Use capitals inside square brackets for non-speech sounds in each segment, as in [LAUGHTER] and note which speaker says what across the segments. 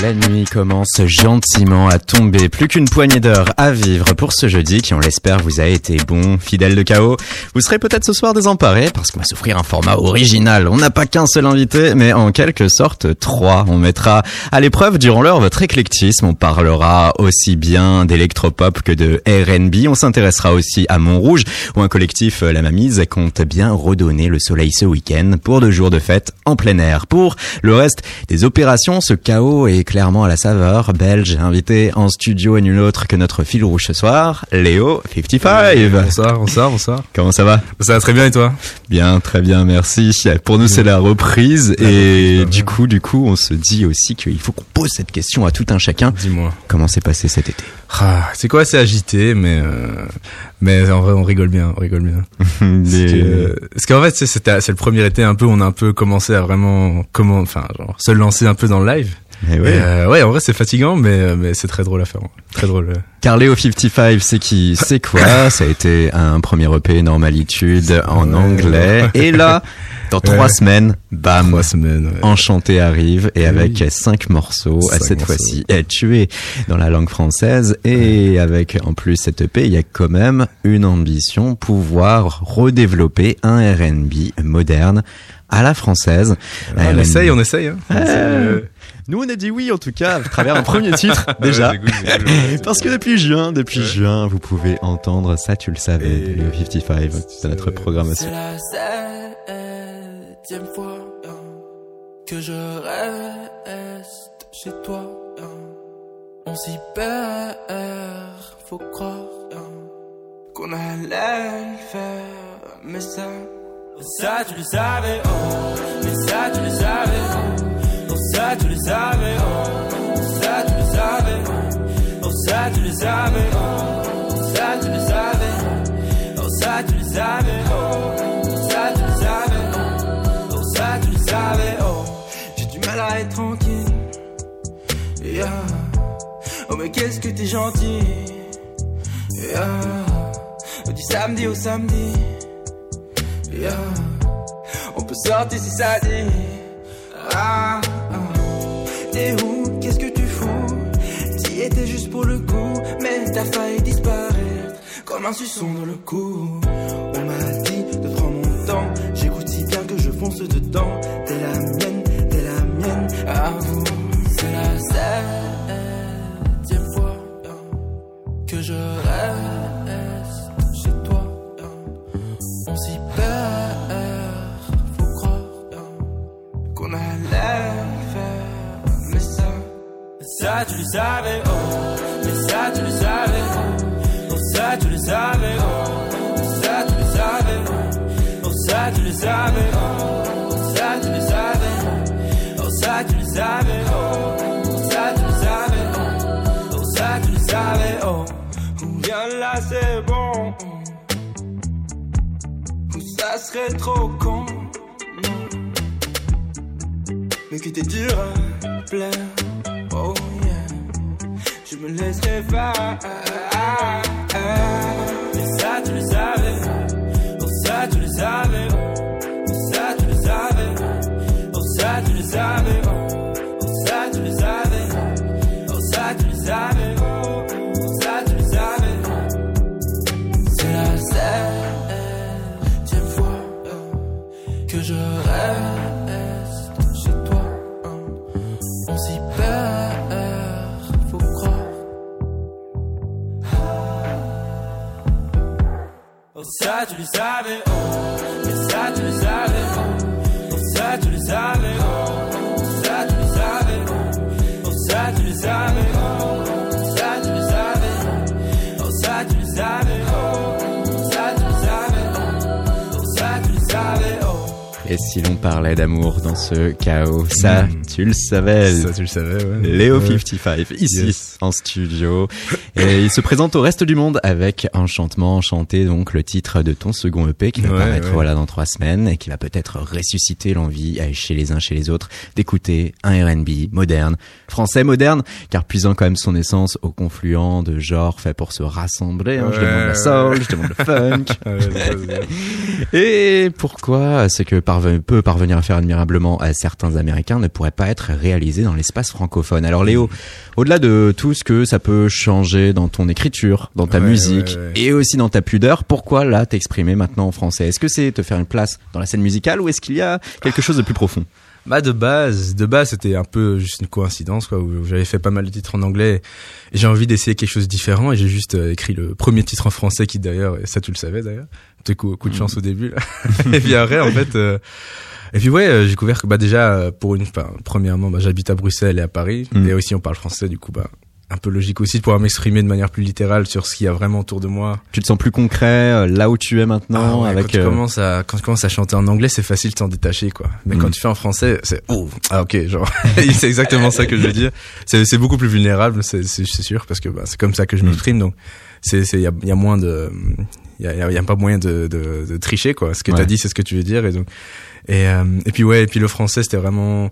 Speaker 1: La nuit commence gentiment à tomber. Plus qu'une poignée d'heures à vivre pour ce jeudi qui, on l'espère, vous a été bon, fidèle de chaos. Vous serez peut-être ce soir désemparé parce qu'on va s'offrir un format original. On n'a pas qu'un seul invité, mais en quelque sorte trois. On mettra à l'épreuve durant l'heure votre éclectisme. On parlera aussi bien d'électropop que de R&B. On s'intéressera aussi à Montrouge où un collectif, La Mamise, compte bien redonner le soleil ce week-end pour deux jours de fête en plein air. Pour le reste des opérations, ce chaos est clairement à la saveur belge, invité en studio et nul autre que notre fil rouge ce soir, Léo 55.
Speaker 2: Bonsoir, bonsoir, bonsoir.
Speaker 1: Comment ça va?
Speaker 2: Ça va très bien et toi?
Speaker 1: Bien, très bien, merci. Pour nous, c'est la reprise et du coup, du coup, on se dit aussi qu'il faut qu'on pose cette question à tout un chacun.
Speaker 2: Dis-moi.
Speaker 1: Comment s'est passé cet été?
Speaker 2: Ah, C'est quoi C'est agité, mais euh, mais en vrai, on rigole bien, on rigole bien. [LAUGHS] Les... Parce qu'en fait, c'est c'est le premier été un peu, on a un peu commencé à vraiment comment, enfin, genre, se lancer un peu dans le live.
Speaker 1: Eh ouais.
Speaker 2: Euh, ouais, en vrai, c'est fatigant, mais, euh, mais c'est très drôle à faire. Très drôle.
Speaker 1: Carléo 55, c'est qui C'est quoi? [LAUGHS] Ça a été un premier EP Normalitude en anglais. [LAUGHS] Et là, dans trois semaines, bam,
Speaker 2: trois semaines, ouais.
Speaker 1: Enchanté arrive et avec cinq morceaux, à cette fois-ci, tué dans la langue française et avec en plus cette EP, il y a quand même une ambition, pouvoir redévelopper un R&B moderne à la française.
Speaker 2: on essaye, on essaye. Hein.
Speaker 1: Euh, nous, on a dit oui, en tout cas, à travers un premier [LAUGHS] titre, déjà. Parce que depuis juin, depuis juin, vous pouvez entendre ça, tu le savais, Et le 55 de notre programmation.
Speaker 3: C'est la septième fois que je reste chez toi. On s'y perd, faut croire qu'on allait le faire, mais ça, ça tu le savais, oh, mais ça tu le savais, oh, ça tu le savais, oh, ça tu le savais, oh, ça tu le savais, oh, ça tu le savais, oh, ça tu le savais, oh, ça tu le savais, oh, ça tu le savais, oh, j'ai du mal à être tranquille, yeah. oh mais qu'est-ce que t'es gentil, yeah. du samedi au samedi. Yeah. On peut sortir si ça dit. Ah, T'es où? Qu'est-ce que tu fous? T'y étais juste pour le coup, mais t'as failli disparaître comme un suçon dans le cou. On m'a dit de prendre mon temps. J'écoute si bien que je fonce dedans. T'es la mienne, t'es la mienne. Ah, c'est la septième fois que je reste chez toi. On s'y ça tu le savais, oh, mais ça tu le savais, oh, ça tu le savais, oh, ça tu le savais, oh, ça tu le savais, oh, ça tu le savais, oh, ça tu le savais, oh, ça tu le savais, oh, ça tu le savais, oh, là c'est bon, ça serait trop con, mais que t'es dur à. Oh je me laisserai faire. Mais ça tu le savais, oh savais, oh ça tu le savais, oh ça tu le savais, oh
Speaker 1: Et si l'on parlait d'amour dans ce chaos, ça, hmm. tu le savais.
Speaker 2: Ça, tu le savais, ouais.
Speaker 1: Léo 55, ici, en studio. Et il se présente au reste du monde avec Enchantement Enchanté, donc le titre de ton second EP qui va paraître voilà dans trois semaines et qui va peut-être ressusciter l'envie chez les uns chez les autres d'écouter un R&B moderne, français moderne, car puisant quand même son essence au confluent de genres fait pour se rassembler. Hein. je demande la soul, je demande le funk. [LAUGHS] et pourquoi C'est que par peut parvenir à faire admirablement à certains Américains ne pourrait pas être réalisé dans l'espace francophone. Alors Léo, au-delà de tout ce que ça peut changer dans ton écriture, dans ta musique et aussi dans ta pudeur, pourquoi là t'exprimer maintenant en français? Est-ce que c'est te faire une place dans la scène musicale ou est-ce qu'il y a quelque chose de plus profond?
Speaker 2: Bah de base, de base c'était un peu juste une coïncidence quoi. Où j'avais fait pas mal de titres en anglais et j'ai envie d'essayer quelque chose de différent et j'ai juste euh, écrit le premier titre en français qui d'ailleurs, et ça tu le savais d'ailleurs, coup, coup de chance au début. [LAUGHS] Et puis après en fait, euh, et puis ouais, euh, j'ai découvert que bah déjà pour une, premièrement bah, j'habite à Bruxelles et à Paris mm. et aussi on parle français du coup bah un peu logique aussi de pouvoir m'exprimer de manière plus littérale sur ce qu'il y a vraiment autour de moi.
Speaker 1: Tu te sens plus concret euh, là où tu es maintenant
Speaker 2: ah
Speaker 1: avec
Speaker 2: quand tu euh, commences à quand tu commences à chanter en anglais, c'est facile de t'en détacher quoi. Mais quand mm. tu fais en français, c'est oh ah OK, genre [LAUGHS] c'est exactement ça que je veux dire. C'est c'est beaucoup plus vulnérable, c'est c'est sûr parce que bah, c'est comme ça que je mm. m'exprime donc c'est c'est il y a, y a moins de il y a, y a, pas moyen de, de, de tricher quoi. Ce que tu as dit, c'est ce que tu veux dire et donc et euh, et puis ouais, et puis le français c'était vraiment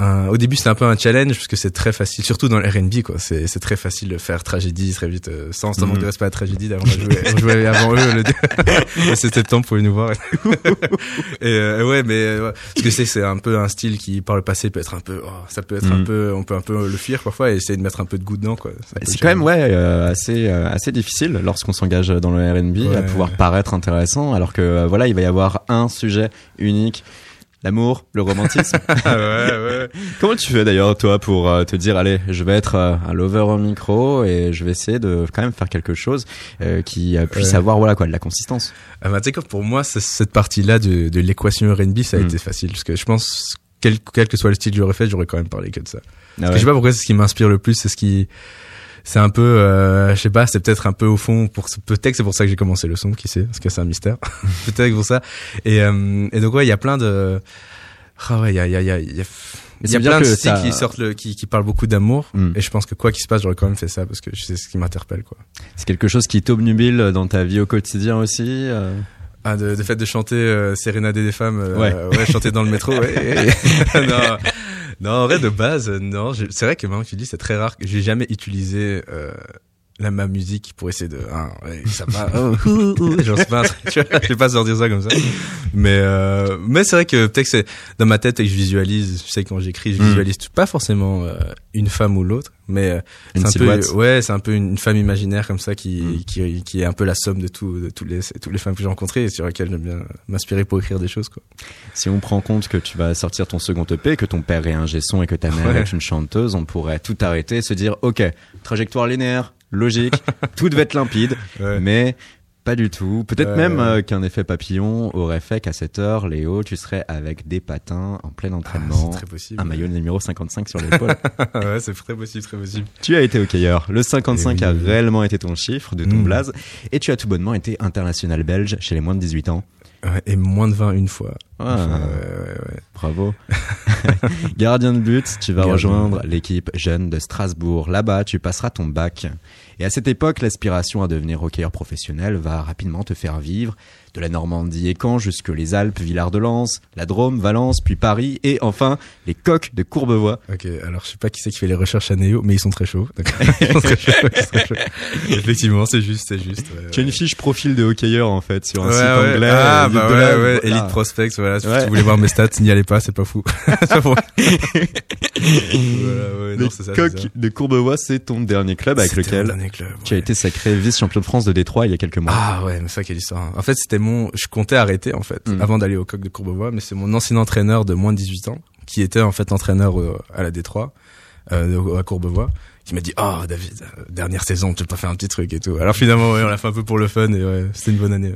Speaker 2: au début c'était un peu un challenge parce que c'est très facile surtout dans le R&B quoi. C'est c'est très facile de faire tragédie très vite euh, sans sans manque de respect à la tragédie d'avoir joué on jouait avant eux le... [LAUGHS] c'était le temps pour nous voir. [LAUGHS] Et, euh, ouais mais euh, ce que c'est c'est un peu un style qui par le passé peut être un peu oh, ça peut être un mm. peu on peut un peu le fuir parfois et essayer de mettre un peu de goût dedans quoi.
Speaker 1: C'est quand même ouais assez assez difficile lorsqu'on s'engage dans le R&B à pouvoir paraître intéressant alors que voilà il va y avoir un sujet unique L'amour, le romantisme. [LAUGHS]
Speaker 2: ouais, ouais.
Speaker 1: Comment tu fais d'ailleurs toi pour euh, te dire allez, je vais être euh, un lover au micro et je vais essayer de quand même faire quelque chose euh, qui puisse avoir voilà quoi de la consistance?
Speaker 2: Ah bah, tu sais pour moi cette partie-là de, de l'équation R&B ça a hmm. été facile parce que je pense quel, quel que soit le style que j'aurais fait, j'aurais quand même parlé que de ça. Ah je sais pas pourquoi c'est ce qui m'inspire le plus, c'est ce qui c'est un peu euh, je sais pas c'est peut-être un peu au fond pour peut-être c'est pour ça que j'ai commencé le son qui sait parce que c'est un mystère [LAUGHS] peut-être pour ça et euh, et donc ouais il y a plein de ah ouais il y a il y a il y a il y a plein de styles qui sortent le, qui, qui parlent beaucoup d'amour hmm. et je pense que quoi qu'il se passe j'aurais quand même fait ça parce que c'est ce qui m'interpelle quoi
Speaker 1: c'est quelque chose qui t'obnubile dans ta vie au quotidien aussi euh...
Speaker 2: Ah, de, de fait de chanter euh, Sérénade des femmes, euh, ouais. ouais. chanter dans le métro, ouais. [LAUGHS] [LAUGHS] non, non, en vrai, de base, non. C'est vrai que maintenant que tu dis, c'est très rare. Que j'ai jamais utilisé euh, la ma musique pour essayer de ah, ouais, ça va. [LAUGHS] Oh, j'en sais pas tu vois, je vais pas sortir ça comme ça. Mais euh, mais c'est vrai que peut-être que c'est dans ma tête et que je visualise je sais quand j'écris je hmm. visualise pas forcément euh, une femme ou l'autre mais euh, c'est un peu ouais c'est un peu une, femme imaginaire comme ça qui, hmm. qui qui est un peu la somme de tout de toutes les toutes les femmes que j'ai rencontrées et sur lesquelles j'aime bien m'inspirer pour écrire des choses quoi.
Speaker 1: Si on prend compte que tu vas sortir ton second EP que ton père est un gesson et que ta mère est une chanteuse on pourrait tout arrêter et se dire ok trajectoire linéaire logique, [LAUGHS] tout devait être limpide, mais pas du tout. Peut-être même euh, qu'un effet papillon aurait fait qu'à cette heure, Léo, tu serais avec des patins en plein entraînement,
Speaker 2: ah, très possible,
Speaker 1: un maillot numéro 55 sur l'épaule. [LAUGHS]
Speaker 2: ouais, c'est très possible, très possible.
Speaker 1: Tu as été hockeyeur. Le 55 a réellement été ton chiffre de ton mm. blaze et tu as tout bonnement été international belge chez les moins de 18 ans.
Speaker 2: et moins de 20 une fois.
Speaker 1: Ah, Bravo. [LAUGHS] Gardien de but, tu vas rejoindre l'équipe jeune de Strasbourg. Là-bas, tu passeras ton bac. Et à cette époque, l'aspiration à devenir hockeyeur professionnel va rapidement te faire vivre de la Normandie et Caen jusque les Alpes, Villard de Lans, la Drôme, Valence, puis Paris et enfin les coques de Courbevoie.
Speaker 2: Ok, alors je sais pas qui c'est qui fait les recherches à Néo, mais ils sont très chauds. [LAUGHS] ils sont très chauds, Effectivement, c'est juste, c'est juste.
Speaker 1: tu as une fiche profil de hockeyeur en fait sur un site
Speaker 2: anglais. Ah bah ouais, ouais, Elite Prospects, voilà. Si tu voulez voir mes stats, n'y allez pas, c'est pas fou. [LAUGHS] voilà,
Speaker 1: ouais, les coques de Courbevoie, c'est ton dernier club avec lequel tu as été sacré vice-champion de France de Détroit il y a quelques mois.
Speaker 2: Ah ouais, mais ça quelle histoire. En fait, c'était je comptais arrêter en fait mm. avant d'aller au coq de Courbevoie, mais c'est mon ancien entraîneur de moins de 18 ans qui était en fait entraîneur euh, à la Détroit, euh, à Courbevoie, qui m'a dit oh David dernière saison tu peux pas faire un petit truc et tout. Alors finalement ouais, on l'a fait un peu pour le fun et ouais, c'était une bonne année,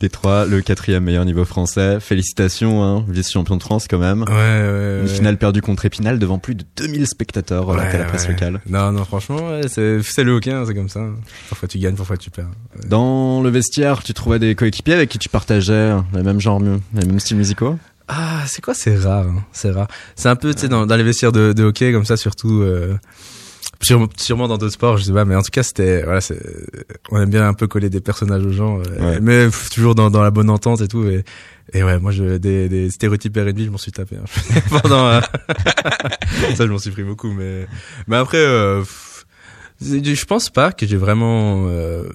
Speaker 1: Détroit le quatrième meilleur niveau français. Félicitations hein, vice champion de France quand même.
Speaker 2: Ouais, ouais
Speaker 1: une finale perdue contre Épinal devant plus de 2000 spectateurs ouais, à la presse locale.
Speaker 2: Non non franchement c'est c'est le hockey hein, c'est comme ça parfois tu gagnes parfois tu perds.
Speaker 1: Dans le vestiaire tu trouvais des coéquipiers avec qui tu partageais les mêmes genres les mêmes styles musicaux?
Speaker 2: Ah, c'est quoi C'est rare, hein, c'est rare. C'est un peu, tu sais, dans, dans les vestiaires de, de hockey comme ça, surtout. Euh, sûrement, dans d'autres sports, je sais pas, mais en tout cas, c'était, voilà, c'est, on aime bien un peu coller des personnages aux gens, euh, mais toujours dans, dans la bonne entente et tout. Et, et ouais, moi, je, des, des stéréotypes R&B, je m'en suis tapé. Hein. [LAUGHS] Pendant, euh, [LAUGHS] ça, je m'en suis pris beaucoup, mais, mais après. Euh, je pense pas que j'ai vraiment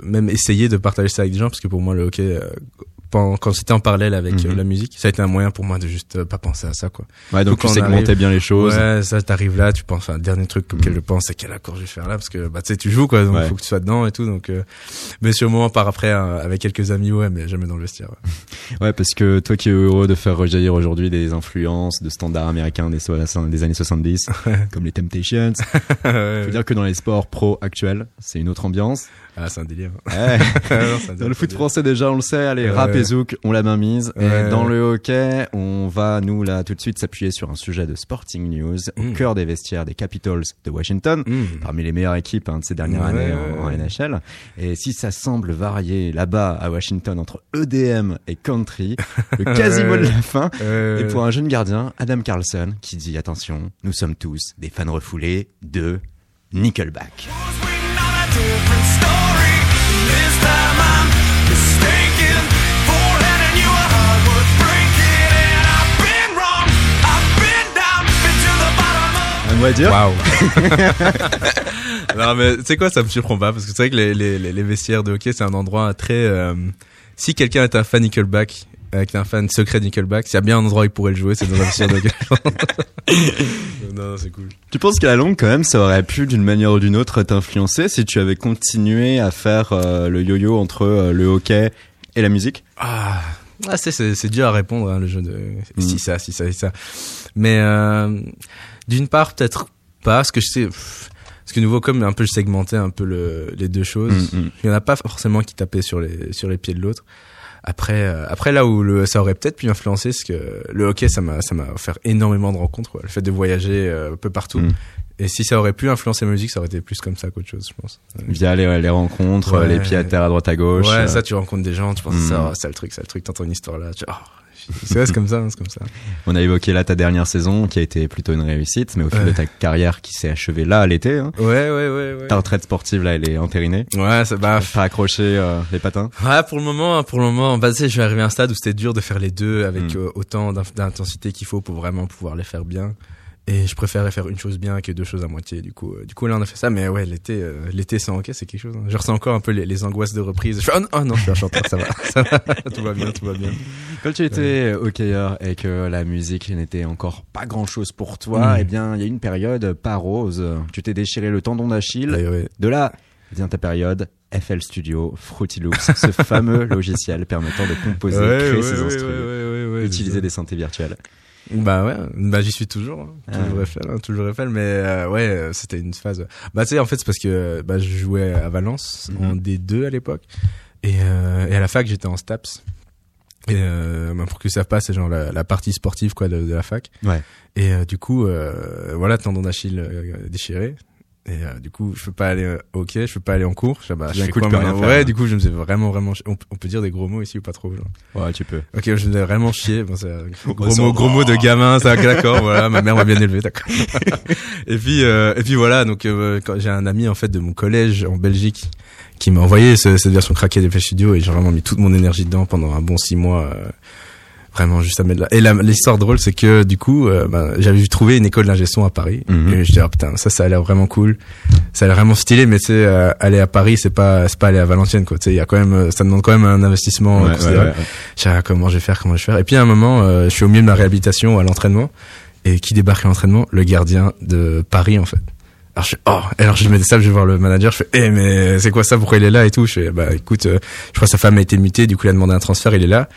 Speaker 2: même essayé de partager ça avec des gens parce que pour moi le hockey quand c'était en parallèle avec euh, mhm. la musique, ça a été un moyen pour moi de juste euh, pas penser à ça quoi.
Speaker 1: Ouais, donc, tu segmentais bien les choses.
Speaker 2: Ouais, ça t'arrives là, tu penses enfin dernier truc auquel mhm. je pense c'est quel accord je vais faire là parce que bah tu sais tu joues quoi, donc il faut que tu sois dedans et tout donc euh, mais sûrement par après avec quelques amis ouais, mais jamais dans le vestiaire. [LAUGHS]
Speaker 1: Ouais. parce que toi qui es heureux de faire rejaillir aujourd'hui des influences de standards américains des des années 70 [LAUGHS] comme les Temptations. [LAUGHS] faut dire que dans les sports pro actuels, c'est une autre ambiance.
Speaker 2: Ah, c'est un délire.
Speaker 1: dans le foot français déjà, on le sait. Allez, rap et zouk, on l'a main mise. Et dans le hockey, on va nous là tout de suite s'appuyer sur un sujet de Sporting News au mm. cœur des vestiaires des Capitals de Washington, mm. parmi les meilleures équipes hein, de ces dernières années en, NHL. Et si ça semble varier là-bas à Washington entre EDM et country, le [LAUGHS] quasi mot de la fin est pour un jeune gardien, Adam Carlson, qui dit attention, nous sommes tous des fans refoulés de Nickelback.
Speaker 2: On va dire. Waouh. [LAUGHS] non mais tu sais quoi, ça me surprend pas parce que c'est vrai que les, les, les vestiaires de hockey c'est un endroit très. Euh, si quelqu'un est un fan Nickelback, avec un fan secret de Nickelback, s'il y a bien un endroit où il pourrait le jouer, c'est dans un vestiaire de hockey. [LAUGHS] non, non c'est cool.
Speaker 1: Tu penses qu'à la longue quand même, ça aurait pu d'une manière ou d'une autre t'influencer si tu avais continué à faire euh, le yo-yo entre euh, le hockey et la musique?
Speaker 2: Ah. Ah, c'est, dur à répondre, hein, le jeu de si mm. ça, si ça, si ça. Mais euh, d'une part, peut-être pas, parce que je sais, parce que nouveau comme un peu je segmentais un peu le, les deux choses. Mm, mm. Il y en a pas forcément qui tapaient sur les sur les pieds de l'autre. Après, euh, après là où le, ça aurait peut-être pu influencer, c'est que le hockey, ça m'a, ça m'a offert énormément de rencontres. Quoi. Le fait de voyager euh, un peu partout. Mm. Et si ça aurait pu influencer ma musique, ça aurait été plus comme ça qu'autre chose, je pense.
Speaker 1: Via les, les rencontres, les pieds à terre à droite à gauche.
Speaker 2: Ouais, ça, tu rencontres des gens, tu penses ça, c'est le truc, c'est le truc, t'entends une histoire là, tu oh, c'est comme ça, c'est comme ça.
Speaker 1: On a évoqué là ta dernière saison qui a été plutôt une réussite, mais au fil de ta carrière qui s'est achevée là à l'été. Hein.
Speaker 2: Ouais, ouais, ouais, ouais.
Speaker 1: Ta retraite sportive là, elle est entérinée.
Speaker 2: Ouais, ça bah.
Speaker 1: T'as accroché euh, les patins?
Speaker 2: Ouais, pour le moment, pour le moment, bah tu sais, je suis arrivé à un stade où c'était dur de faire les deux avec hmm. euh, autant d'intensité qu'il faut pour vraiment pouvoir les faire bien et je préférais faire une chose bien que deux choses à moitié du coup euh, du coup là on a fait ça. Mais ouais l'été euh, l'été sans hockey c'est quelque chose hein. je ressens encore un peu les, les angoisses de reprise. Je fais, oh, non, je suis un chanteur ça va. [LAUGHS] Ça va. [LAUGHS] Tout va bien tout va bien.
Speaker 1: Quand tu étais hockeyeur et que la musique n'était encore pas grand chose pour toi mm. eh bien il y a une période pas rose tu t'es déchiré le tendon d'Achille. De là vient ta période FL Studio, Fruity Loops, ce fameux [LAUGHS] logiciel permettant de composer, créer ses instruments, utiliser des synthés virtuels.
Speaker 2: Bah ouais, bah j'y suis toujours, hein. toujours ah. hein, toujours Eiffel, mais euh, ouais, euh, c'était une phase. Bah tu sais, en fait, c'est parce que bah, je jouais à Valence mhm. en D2 à l'époque, et, euh, et à la fac j'étais en STAPS. Et euh, bah, pour que ça passe, c'est genre la, la, partie sportive quoi de, de la fac.
Speaker 1: Ouais.
Speaker 2: Et euh, du coup, voilà, tendon d'Achille déchiré. Et euh, du coup, je peux pas aller euh, ok, je peux pas aller en cours. Je, bah, je fais quoi Ouais, du coup, je me faisais vraiment, vraiment. On, peut dire des gros mots ici ou pas trop genre.
Speaker 1: Ouais, tu peux.
Speaker 2: Ok, je me faisais vraiment chier. Bon, [LAUGHS] gros mots, gros mots de gamin, ça, d'accord. voilà, ma mère m'a bien élevé, d'accord. [LAUGHS] et puis, euh, et puis voilà. Donc, euh, quand j'ai un ami en fait de mon collège en Belgique qui m'a envoyé cette version craquée des Flash Studio et j'ai vraiment mis toute mon énergie dedans pendant un bon six mois vraiment juste à mettre là. Et l'histoire drôle, c'est que du coup, euh, ben, j'avais trouvé une école d'ingé son à Paris. Mhm. Et je dis, oh, putain, ça, ça a l'air vraiment cool. Ça a l'air vraiment stylé, mais tu sais, euh, aller à Paris, c'est pas, c'est pas aller à Valenciennes, quoi. Tu sais, il y a quand même, euh, ça demande quand même un investissement ouais, considérable. Ouais, ah, comment je vais faire, comment je vais faire? Et puis à un moment, je suis au milieu de ma réhabilitation à l'entraînement. Et qui débarque à l'entraînement? Le gardien de Paris, en fait. Alors je oh, alors je mets ça, je vais voir le manager, je fais, eh mais c'est quoi ça, pourquoi il est là et tout? Je fais, bah écoute, je crois que sa femme a été mutée, du coup il a demandé un transfert, il est là.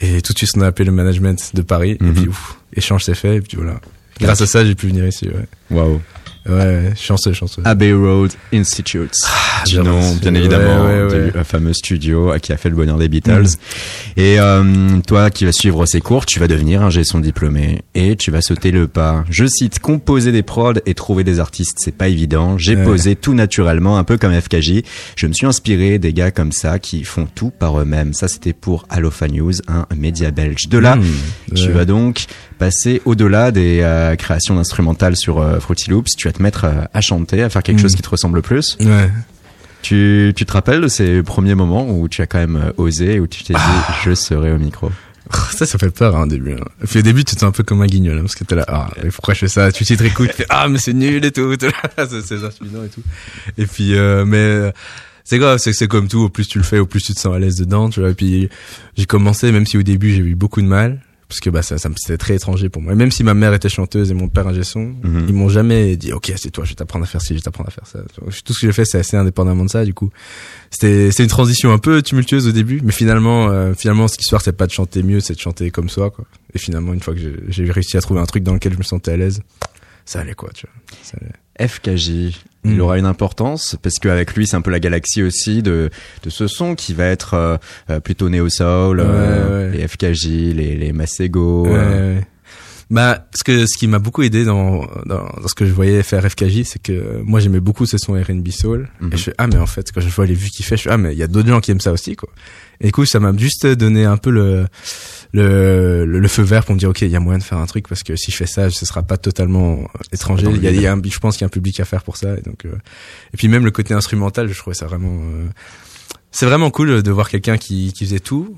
Speaker 2: Et tout de suite, on a appelé le management de Paris. Et puis, mhm. ouf, échange s'est fait. Et puis voilà. Grâce à ça, j'ai pu venir ici. Ouais.
Speaker 1: Waouh.
Speaker 2: Ouais, chanceux, chanceux.
Speaker 1: Abbey Road Institute. Ah, du nom, bien évidemment, ouais, du fameux studio qui a fait le bonheur des Beatles. Mm. Et euh, toi qui vas suivre ces cours, tu vas devenir un son diplômé et tu vas sauter le pas. Je cite, composer des prods et trouver des artistes, c'est pas évident. J'ai posé tout naturellement, un peu comme FKJ. Je me suis inspiré des gars comme ça qui font tout par eux-mêmes. Ça, c'était pour Allofa News, un média belge. De là, mm. tu vas donc passer au-delà des euh, créations instrumentales sur euh, Fruity Loops. Tu te mettre euh, à chanter, à faire quelque mm. chose qui te ressemble plus.
Speaker 2: Ouais.
Speaker 1: Tu, tu te rappelles de ces premiers moments où tu as quand même osé, où tu t'es dit ah. je serai au micro?
Speaker 2: Ça, ça fait peur hein, au début. Hein. Puis au début, tu étais un peu comme un guignol, hein, parce que t'es là, ah, mais pourquoi je fais ça? Tu t'y te réécoutes, tu fais, ah, mais c'est nul et tout. [LAUGHS] c'est intimidant et tout. Et puis, euh, mais c'est grave, c'est c'est comme tout. Au plus tu le fais, au plus tu te sens à l'aise dedans, tu vois. Et puis j'ai commencé, même si au début j'ai eu beaucoup de mal, parce que bah ça, ça c'était très étranger pour moi. Et même si ma mère était chanteuse et mon père un son, mhm. ils m'ont jamais dit ok c'est toi, je vais t'apprendre à faire ci, je vais t'apprendre à faire ça. Tout ce que j'ai fait c'est assez indépendamment de ça. Du coup, c'était c'est une transition un peu tumultueuse au début, mais finalement euh, finalement cette histoire c'est pas de chanter mieux, c'est de chanter comme soi quoi. Et finalement une fois que j'ai réussi à trouver un truc dans lequel je me sentais à l'aise, ça allait quoi, tu vois. Ça allait.
Speaker 1: FKJ, il mm. aura une importance parce qu'avec lui c'est un peu la galaxie aussi de de ce son qui va être euh, euh, plutôt néo soul euh, les FKJ les les Masego
Speaker 2: ouais, bah ce que ce qui m'a beaucoup aidé dans, dans, dans ce que je voyais faire FKJ c'est que moi j'aimais beaucoup ce son R&B soul. Et mhm. je fais ah mais en fait quand je vois les vues qu'il fait je fais ah mais il y a d'autres gens qui aiment ça aussi quoi. Et du coup ça m'a juste donné un peu le le, le, feu vert pour me dire ok il y a moyen de faire un truc parce que si je fais ça ce sera pas totalement étranger. Il y a, y a un, je pense qu'il y a un public à faire pour ça. Et donc euh, et puis même le côté instrumental je trouvais ça vraiment euh, c'est vraiment cool de voir quelqu'un qui, qui faisait tout.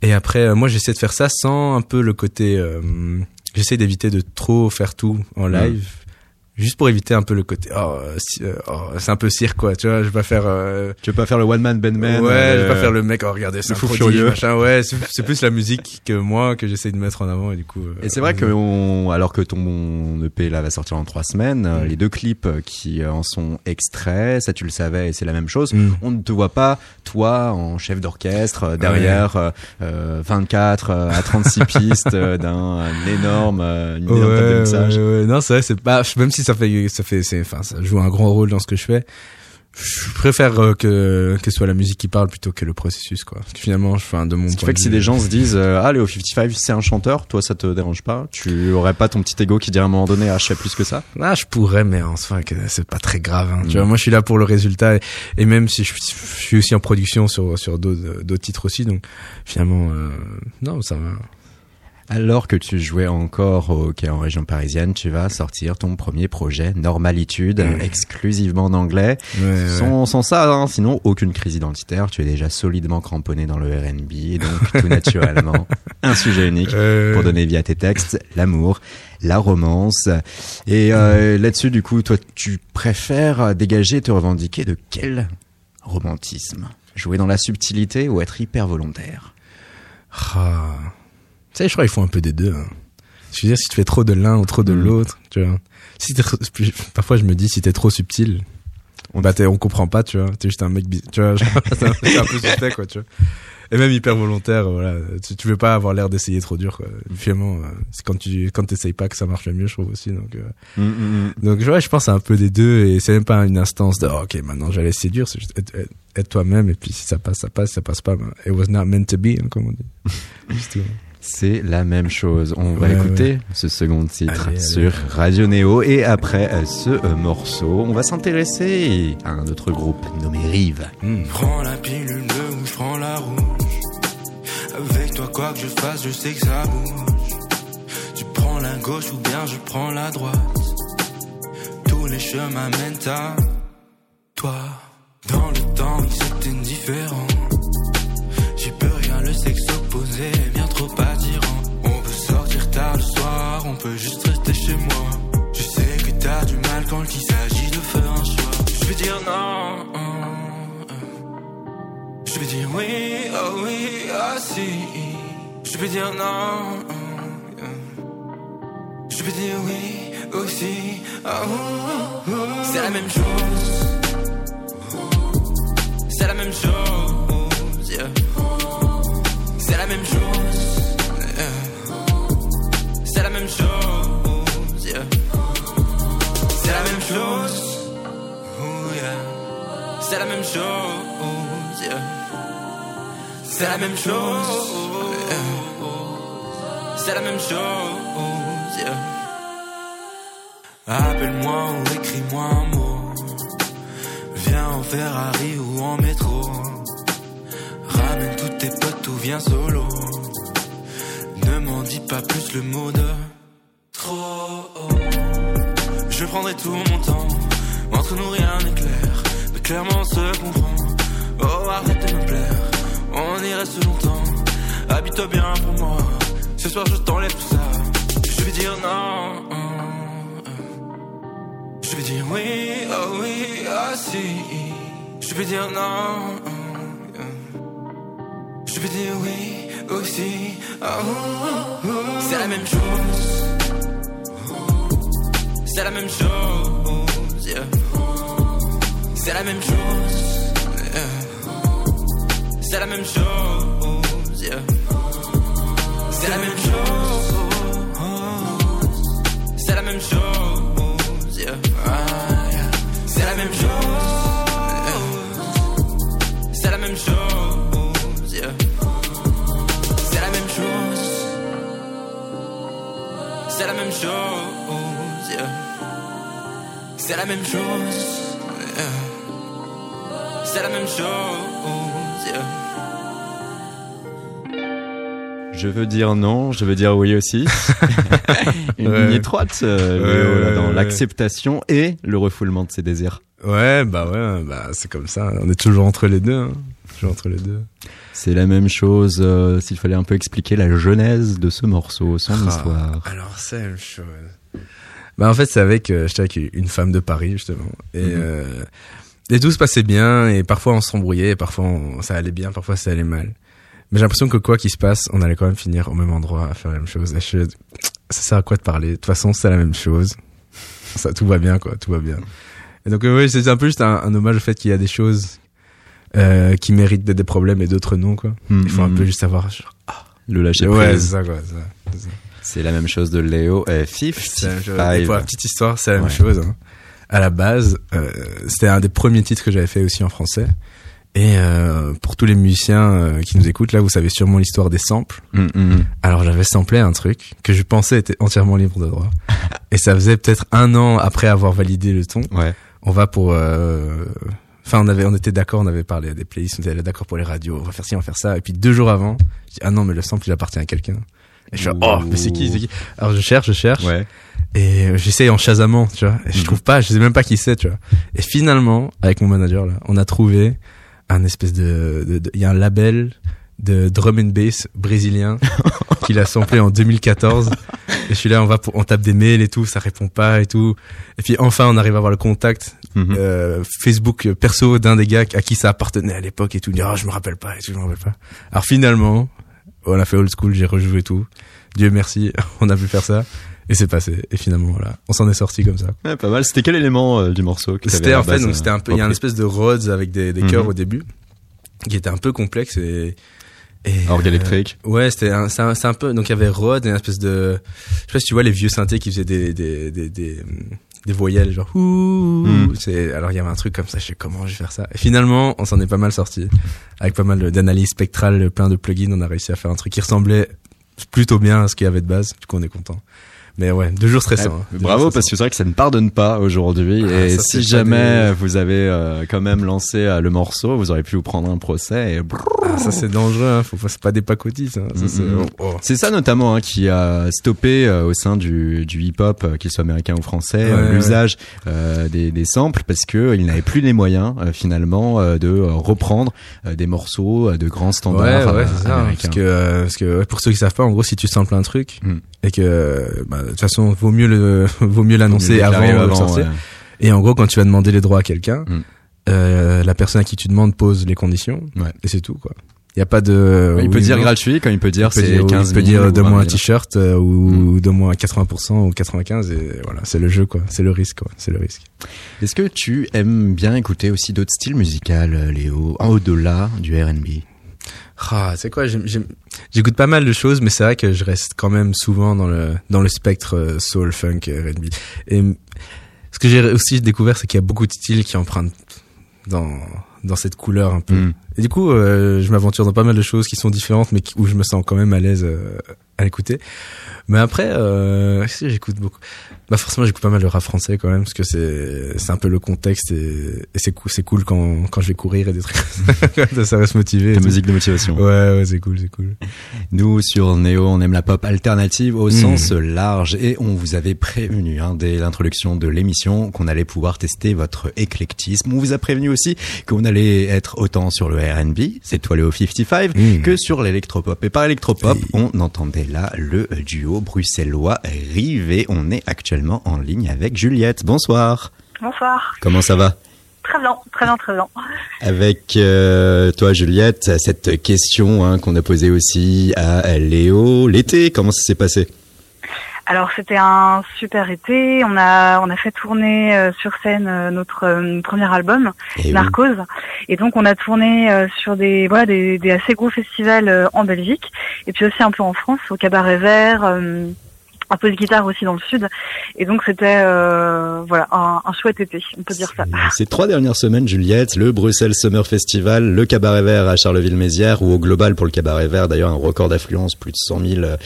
Speaker 2: Et après euh, moi j'essaie de faire ça sans un peu le côté j'essaie d'éviter de trop faire tout en live juste pour éviter un peu le côté oh, euh, oh, c'est un peu cirque quoi tu vois je vais pas faire euh...
Speaker 1: tu veux pas faire le one man band man
Speaker 2: ouais euh... je vais pas faire le mec oh regardez c'est un furieux. machin. Ouais c'est plus la musique que moi que j'essaie de mettre en avant et du coup euh,
Speaker 1: et c'est vrai que on, alors que ton EP là va sortir en trois semaines mm. les deux clips qui en sont extraits ça tu le savais et c'est la même chose. Mm. on ne te voit pas toi en chef d'orchestre euh, derrière 24 à 36 [LAUGHS] pistes d'un énorme une énorme
Speaker 2: ouais, de mixage. ouais, non c'est vrai c'est pas même si ça fait, ça fait, c'est, enfin, ça joue un grand rôle dans ce que je fais. Je préfère euh, que que ce soit la musique qui parle plutôt que le processus, quoi. Parce que finalement, je fais un de mon.
Speaker 1: Ce qui fait que si des gens se disent, euh, ah, Léo 55, c'est un chanteur, toi, ça te dérange pas Tu aurais pas ton petit ego qui dirait à un moment donné, ah, je fais plus que ça?
Speaker 2: Ah, je pourrais, mais en soi, c'est pas très grave. Hein. Tu vois, mm. moi, je suis là pour le résultat, et, même si je, suis aussi en production sur sur d'autres d'autres titres aussi, donc finalement, euh, non, ça va.
Speaker 1: Alors que tu jouais encore au hockey en région parisienne, tu vas sortir ton premier projet Normalitude, exclusivement en anglais. sans, sans, ça, hein, sinon aucune crise identitaire. Tu es déjà solidement cramponné dans le R&B, donc tout [LAUGHS] naturellement un sujet unique pour donner vie à tes textes, l'amour, la romance. Et euh, là-dessus, du coup, toi, tu préfères dégager et te revendiquer de quel romantisme? Jouer dans la subtilité ou être hyper volontaire?
Speaker 2: Ah sais, je crois qu'il faut un peu des deux. Hein. Je veux dire, si tu fais trop de l'un ou trop de mm. l'autre, tu vois. Si parfois je me dis, si t'es trop subtil, on, bah, on comprend pas, tu vois. T'es juste un mec, tu vois. c'est [LAUGHS] [LAUGHS] un, peu suspect, quoi, tu vois. Et même hyper volontaire, voilà. Tu, tu veux pas avoir l'air d'essayer trop dur, quoi. Finalement, euh, c'est quand tu, quand t'essayes pas que ça marche le mieux, je trouve aussi, donc, euh. mm, mm, donc, ouais, je pense à un peu des deux et c'est même pas une instance de, oh, ok, maintenant j'allais séduire, c'est juste être, toi-même et puis si ça passe, ça passe, ça passe pas, ben, it was not meant to be, hein, comme on dit. [LAUGHS]
Speaker 1: C'est la même chose. On va écouter ce second titre sur Radio Néo et après euh, ce euh, morceau, on va s'intéresser à un autre groupe nommé Rive.
Speaker 3: Hmm. Prends la pilule bleue ou je prends la rouge. Avec toi, quoi que je fasse, je sais que ça bouge. Tu prends la gauche ou bien je prends la droite. Tous les chemins mènent à toi. Dans le temps, ils étaient différents. J'y peux rien, le sexe opposé est bien trop attirant. On peut sortir tard le soir, on peut juste rester chez moi. Je sais que t'as du mal quand il s'agit de faire un choix. Je vais dire non. Je vais dire oui, oh oui, oh si. Je vais dire non. Je vais dire oui aussi. Oh, C'est la même chose. C'est la même chose. C'est la même chose. Même chose. C'est la même chose. c'est la même chose. yeah. C'est la même chose. yeah. C'est la même chose. yeah. Appelle-moi ou écris-moi un mot. Viens en Ferrari ou en métro. Ramène tous tes potes ou viens solo. Ne m'en dis pas plus le mot de Je prendrai tout mon temps. Entre nous rien n'est clair. Mais clairement on se comprend. Oh arrête de me plaire. On y reste longtemps. Habite-toi bien pour moi. Ce soir je t'enlève tout ça. Je vais dire non. Je vais dire oui, oh oui, ah si. Je vais dire non. Je vais dire oui aussi. oh, oh, oh. C'est la même chose. C'est la même chose. C'est la même chose. C'est la même chose. C'est la même chose. Chose. yeah. C'est la même chose. yeah. C'est la même chose. yeah.
Speaker 1: Je veux dire non, je veux dire oui aussi. [LAUGHS] [LAUGHS] Une
Speaker 2: Ouais.
Speaker 1: ligne étroite, euh,
Speaker 2: Ouais, ouais,
Speaker 1: dans l'acceptation et le refoulement de ses désirs.
Speaker 2: Ouais, bah ouais, bah c'est comme ça. On est toujours entre les deux. Hein. Entre les deux.
Speaker 1: C'est la même chose euh, s'il fallait un peu expliquer la genèse de ce morceau, son
Speaker 2: Ah,
Speaker 1: histoire.
Speaker 2: Alors c'est la même chose. Bah en fait c'est avec euh, j'étais avec une femme de Paris justement et
Speaker 1: Mhm.
Speaker 2: euh, et tout se passait bien et parfois on s'embrouillait et parfois on- ça allait bien parfois ça allait mal. Mais j'ai l'impression que quoi qu'il se passe on allait quand même finir au même endroit à faire la même chose. Et je, ça sert à quoi de parler? De toute façon c'est la même chose. Ça tout va bien quoi tout va bien. Et donc euh, ouais c'est un peu juste un, un hommage au fait qu'il y a des choses euh, qui méritent des problèmes et d'autres non quoi.
Speaker 1: Mm,
Speaker 2: Il faut un
Speaker 1: mm.
Speaker 2: peu juste savoir. genre,
Speaker 1: le lâcher
Speaker 2: ouais c'est
Speaker 1: prise.
Speaker 2: ça quoi. c'est
Speaker 1: la même chose de Léo et Fif.
Speaker 2: Et pour la petite histoire, c'est la même chose. hein. À la base, euh, c'était un des premiers titres que j'avais fait aussi en français. Et euh, pour tous les musiciens euh, qui nous écoutent, là, vous savez sûrement l'histoire des samples.
Speaker 1: Mm, mm.
Speaker 2: Alors j'avais samplé un truc que je pensais était entièrement libre de droit. [LAUGHS] Et ça faisait peut-être un an après avoir validé le ton.
Speaker 1: Ouais.
Speaker 2: On va pour... Enfin, on avait, on était d'accord, on avait parlé à des playlists, on était d'accord pour les radios, on va faire ci, on va faire ça. Et puis deux jours avant, je dis ah non mais le sample il appartient à quelqu'un. Et je suis oh mais c'est qui, c'est qui? Alors je cherche, je cherche.
Speaker 1: Ouais.
Speaker 2: Et euh, j'essaye en chasamant, tu vois. Et je
Speaker 1: Mhm.
Speaker 2: trouve pas, je sais même pas qui c'est, tu vois. Et finalement, avec mon manager là, on a trouvé un espèce de, de- de- il y a un label de drum and bass brésilien [LAUGHS] qu'il a samplé en 2014. Et je suis là, on va, pour, on tape des mails et tout, ça répond pas et tout. Et puis enfin, on arrive à avoir le contact
Speaker 1: Mhm.
Speaker 2: euh, Facebook perso d'un des gars à qui ça appartenait à l'époque et tout. Il dit, ah, je me rappelle pas et tout, je me rappelle pas. Alors finalement, on a fait old school, j'ai rejoué tout. Dieu merci, [LAUGHS] on a pu faire ça. Et c'est passé. Et finalement, voilà, on s'en est sorti comme ça.
Speaker 1: Ouais, pas mal. C'était quel élément euh, du morceau
Speaker 2: C'était en fait, c'était un peu, il y a un
Speaker 1: repris
Speaker 2: espèce de Rhodes avec des, des
Speaker 1: Mhm.
Speaker 2: chœurs au début, qui était un peu complexe et, et
Speaker 1: Orgue
Speaker 2: euh,
Speaker 1: électrique.
Speaker 2: Ouais, c'était un, c'est un, c'est un peu, donc il y avait Rhodes et une espèce de, je sais pas si tu vois les vieux synthés qui faisaient des, des, des, des, des voyelles, genre, ouh,
Speaker 1: Mm.
Speaker 2: c'est, alors il y avait un truc comme ça, je sais comment je vais faire ça. Et finalement, on s'en est pas mal sorti. Avec pas mal d'analyse spectrale, plein de plugins, on a réussi à faire un truc qui ressemblait plutôt bien à ce qu'il y avait de base. Du coup, on est content. Mais ouais, deux jours stressants. hein. Deux
Speaker 1: Bravo
Speaker 2: jours
Speaker 1: parce que c'est vrai que ça ne pardonne pas aujourd'hui
Speaker 2: Ah,
Speaker 1: et si jamais
Speaker 2: des-
Speaker 1: vous avez euh, quand même lancé euh, le morceau, vous auriez pu vous prendre un procès et.
Speaker 2: Ah, ça c'est dangereux, hein. faut c'est pas des pacotis, c'est- oh, oh.
Speaker 1: C'est ça notamment hein, qui a stoppé euh, au sein du, du hip-hop, euh, qu'il soit américain ou français, euh,
Speaker 2: Ouais,
Speaker 1: l'usage euh, des, des samples parce que il n'avait plus les moyens euh, finalement euh, de euh, reprendre euh, des morceaux euh, de grands
Speaker 2: Ouais,
Speaker 1: standards
Speaker 2: ouais,
Speaker 1: euh,
Speaker 2: c'est ça. hein,
Speaker 1: américains.
Speaker 2: Parce que, euh, parce que ouais, pour ceux qui savent pas, en gros, si tu samples un truc
Speaker 1: Mm.
Speaker 2: et que, bah, de toute façon, vaut mieux le, [LAUGHS] vaut mieux l'annoncer avant, de sortir.
Speaker 1: ouais.
Speaker 2: Et en gros, quand tu vas demander les droits à quelqu'un,
Speaker 1: Mm.
Speaker 2: euh, la personne à qui tu demandes pose les conditions.
Speaker 1: Ouais.
Speaker 2: Et c'est tout, quoi. Il y a pas de.
Speaker 1: il peut dire
Speaker 2: non.
Speaker 1: gratuit quand il peut dire c'est
Speaker 2: dire,
Speaker 1: 15
Speaker 2: il peut
Speaker 1: 000
Speaker 2: dire donne-moi
Speaker 1: 20
Speaker 2: un
Speaker 1: 000.
Speaker 2: t-shirt euh, ou
Speaker 1: Mm.
Speaker 2: donne-moi 80% ou 95 et voilà, c'est le jeu quoi, c'est le risque quoi, c'est le risque.
Speaker 1: Est-ce que tu aimes bien écouter aussi d'autres styles musicaux, euh, Léo, en au-delà du R&B
Speaker 2: Ah, c'est quoi J'écoute pas mal de choses, mais c'est vrai que je reste quand même souvent dans le dans le spectre euh, soul, funk, et R&B. Et ce que j'ai aussi découvert, c'est qu'il y a beaucoup de styles qui empruntent dans dans cette couleur un peu. Mm. Et du coup, euh, je m'aventure dans pas mal de choses qui sont différentes, mais où je me sens quand même à l'aise euh, à l'écouter. Mais après, euh, si j'écoute beaucoup, bah forcément j'écoute pas mal de rap français quand même parce que c'est c'est un peu le contexte et, et c'est cool c'est cool quand quand je vais courir et des trucs [LAUGHS] ça, ça reste motivé.
Speaker 1: La musique de motivation.
Speaker 2: Ouais ouais c'est cool c'est cool.
Speaker 1: Nous sur Néo on aime la pop alternative au hmm. sens large et on vous avait prévenu hein, dès l'introduction de l'émission qu'on allait pouvoir tester votre éclectisme. On vous a prévenu aussi qu'on allait être autant sur le R&B, c'est toi Léo 55, hmm. que sur l'électropop. Et par électropop, on entendait là le duo bruxellois Rive on est actuellement en ligne avec Juliette. Bonsoir.
Speaker 4: Bonsoir.
Speaker 1: Comment ça va?
Speaker 4: Très bien, très bien, très bien.
Speaker 1: Avec euh, toi, Juliette, cette question hein, qu'on a posée aussi à Léo. L'été, comment ça s'est passé?
Speaker 4: Alors c'était un super été. On a on a fait tourner euh, sur scène euh, notre premier album eh Narcose. Et donc on a tourné sur des voilà des, des assez gros festivals en Belgique. Et puis aussi un peu en France au Cabaret Vert un peu de guitare aussi dans le sud. Et donc c'était euh, voilà un, un, chouette été, on peut dire ça.
Speaker 1: Ces trois dernières semaines, Juliette, le Bruxelles Summer Festival, le Cabaret Vert à Charleville-Mézières, ou au global pour le Cabaret Vert, d'ailleurs un record d'affluence, plus de 100 000 euh,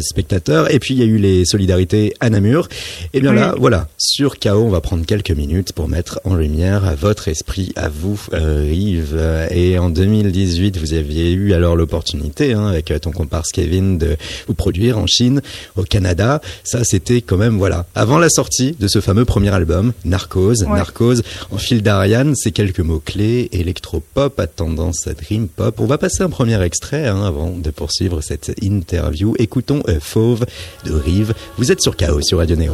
Speaker 1: spectateurs. Et puis il y a eu les solidarités à Namur. Et bien là, voilà, sur KO, on va prendre quelques minutes pour mettre en lumière votre esprit, à vous, euh, Yves. Et en 2018, vous aviez eu alors l'opportunité, hein, avec ton comparse Kevin, de vous produire en Chine, au Canada ça c'était quand même voilà avant la sortie de ce fameux premier album Narcose. Narcose en fil d'Ariane, c'est quelques mots clés électropop à tendance à dream pop. On va passer un premier extrait hein, avant de poursuivre cette interview. Écoutons euh, Fauve de Rive. Vous êtes sur Chaos sur Radio Néo.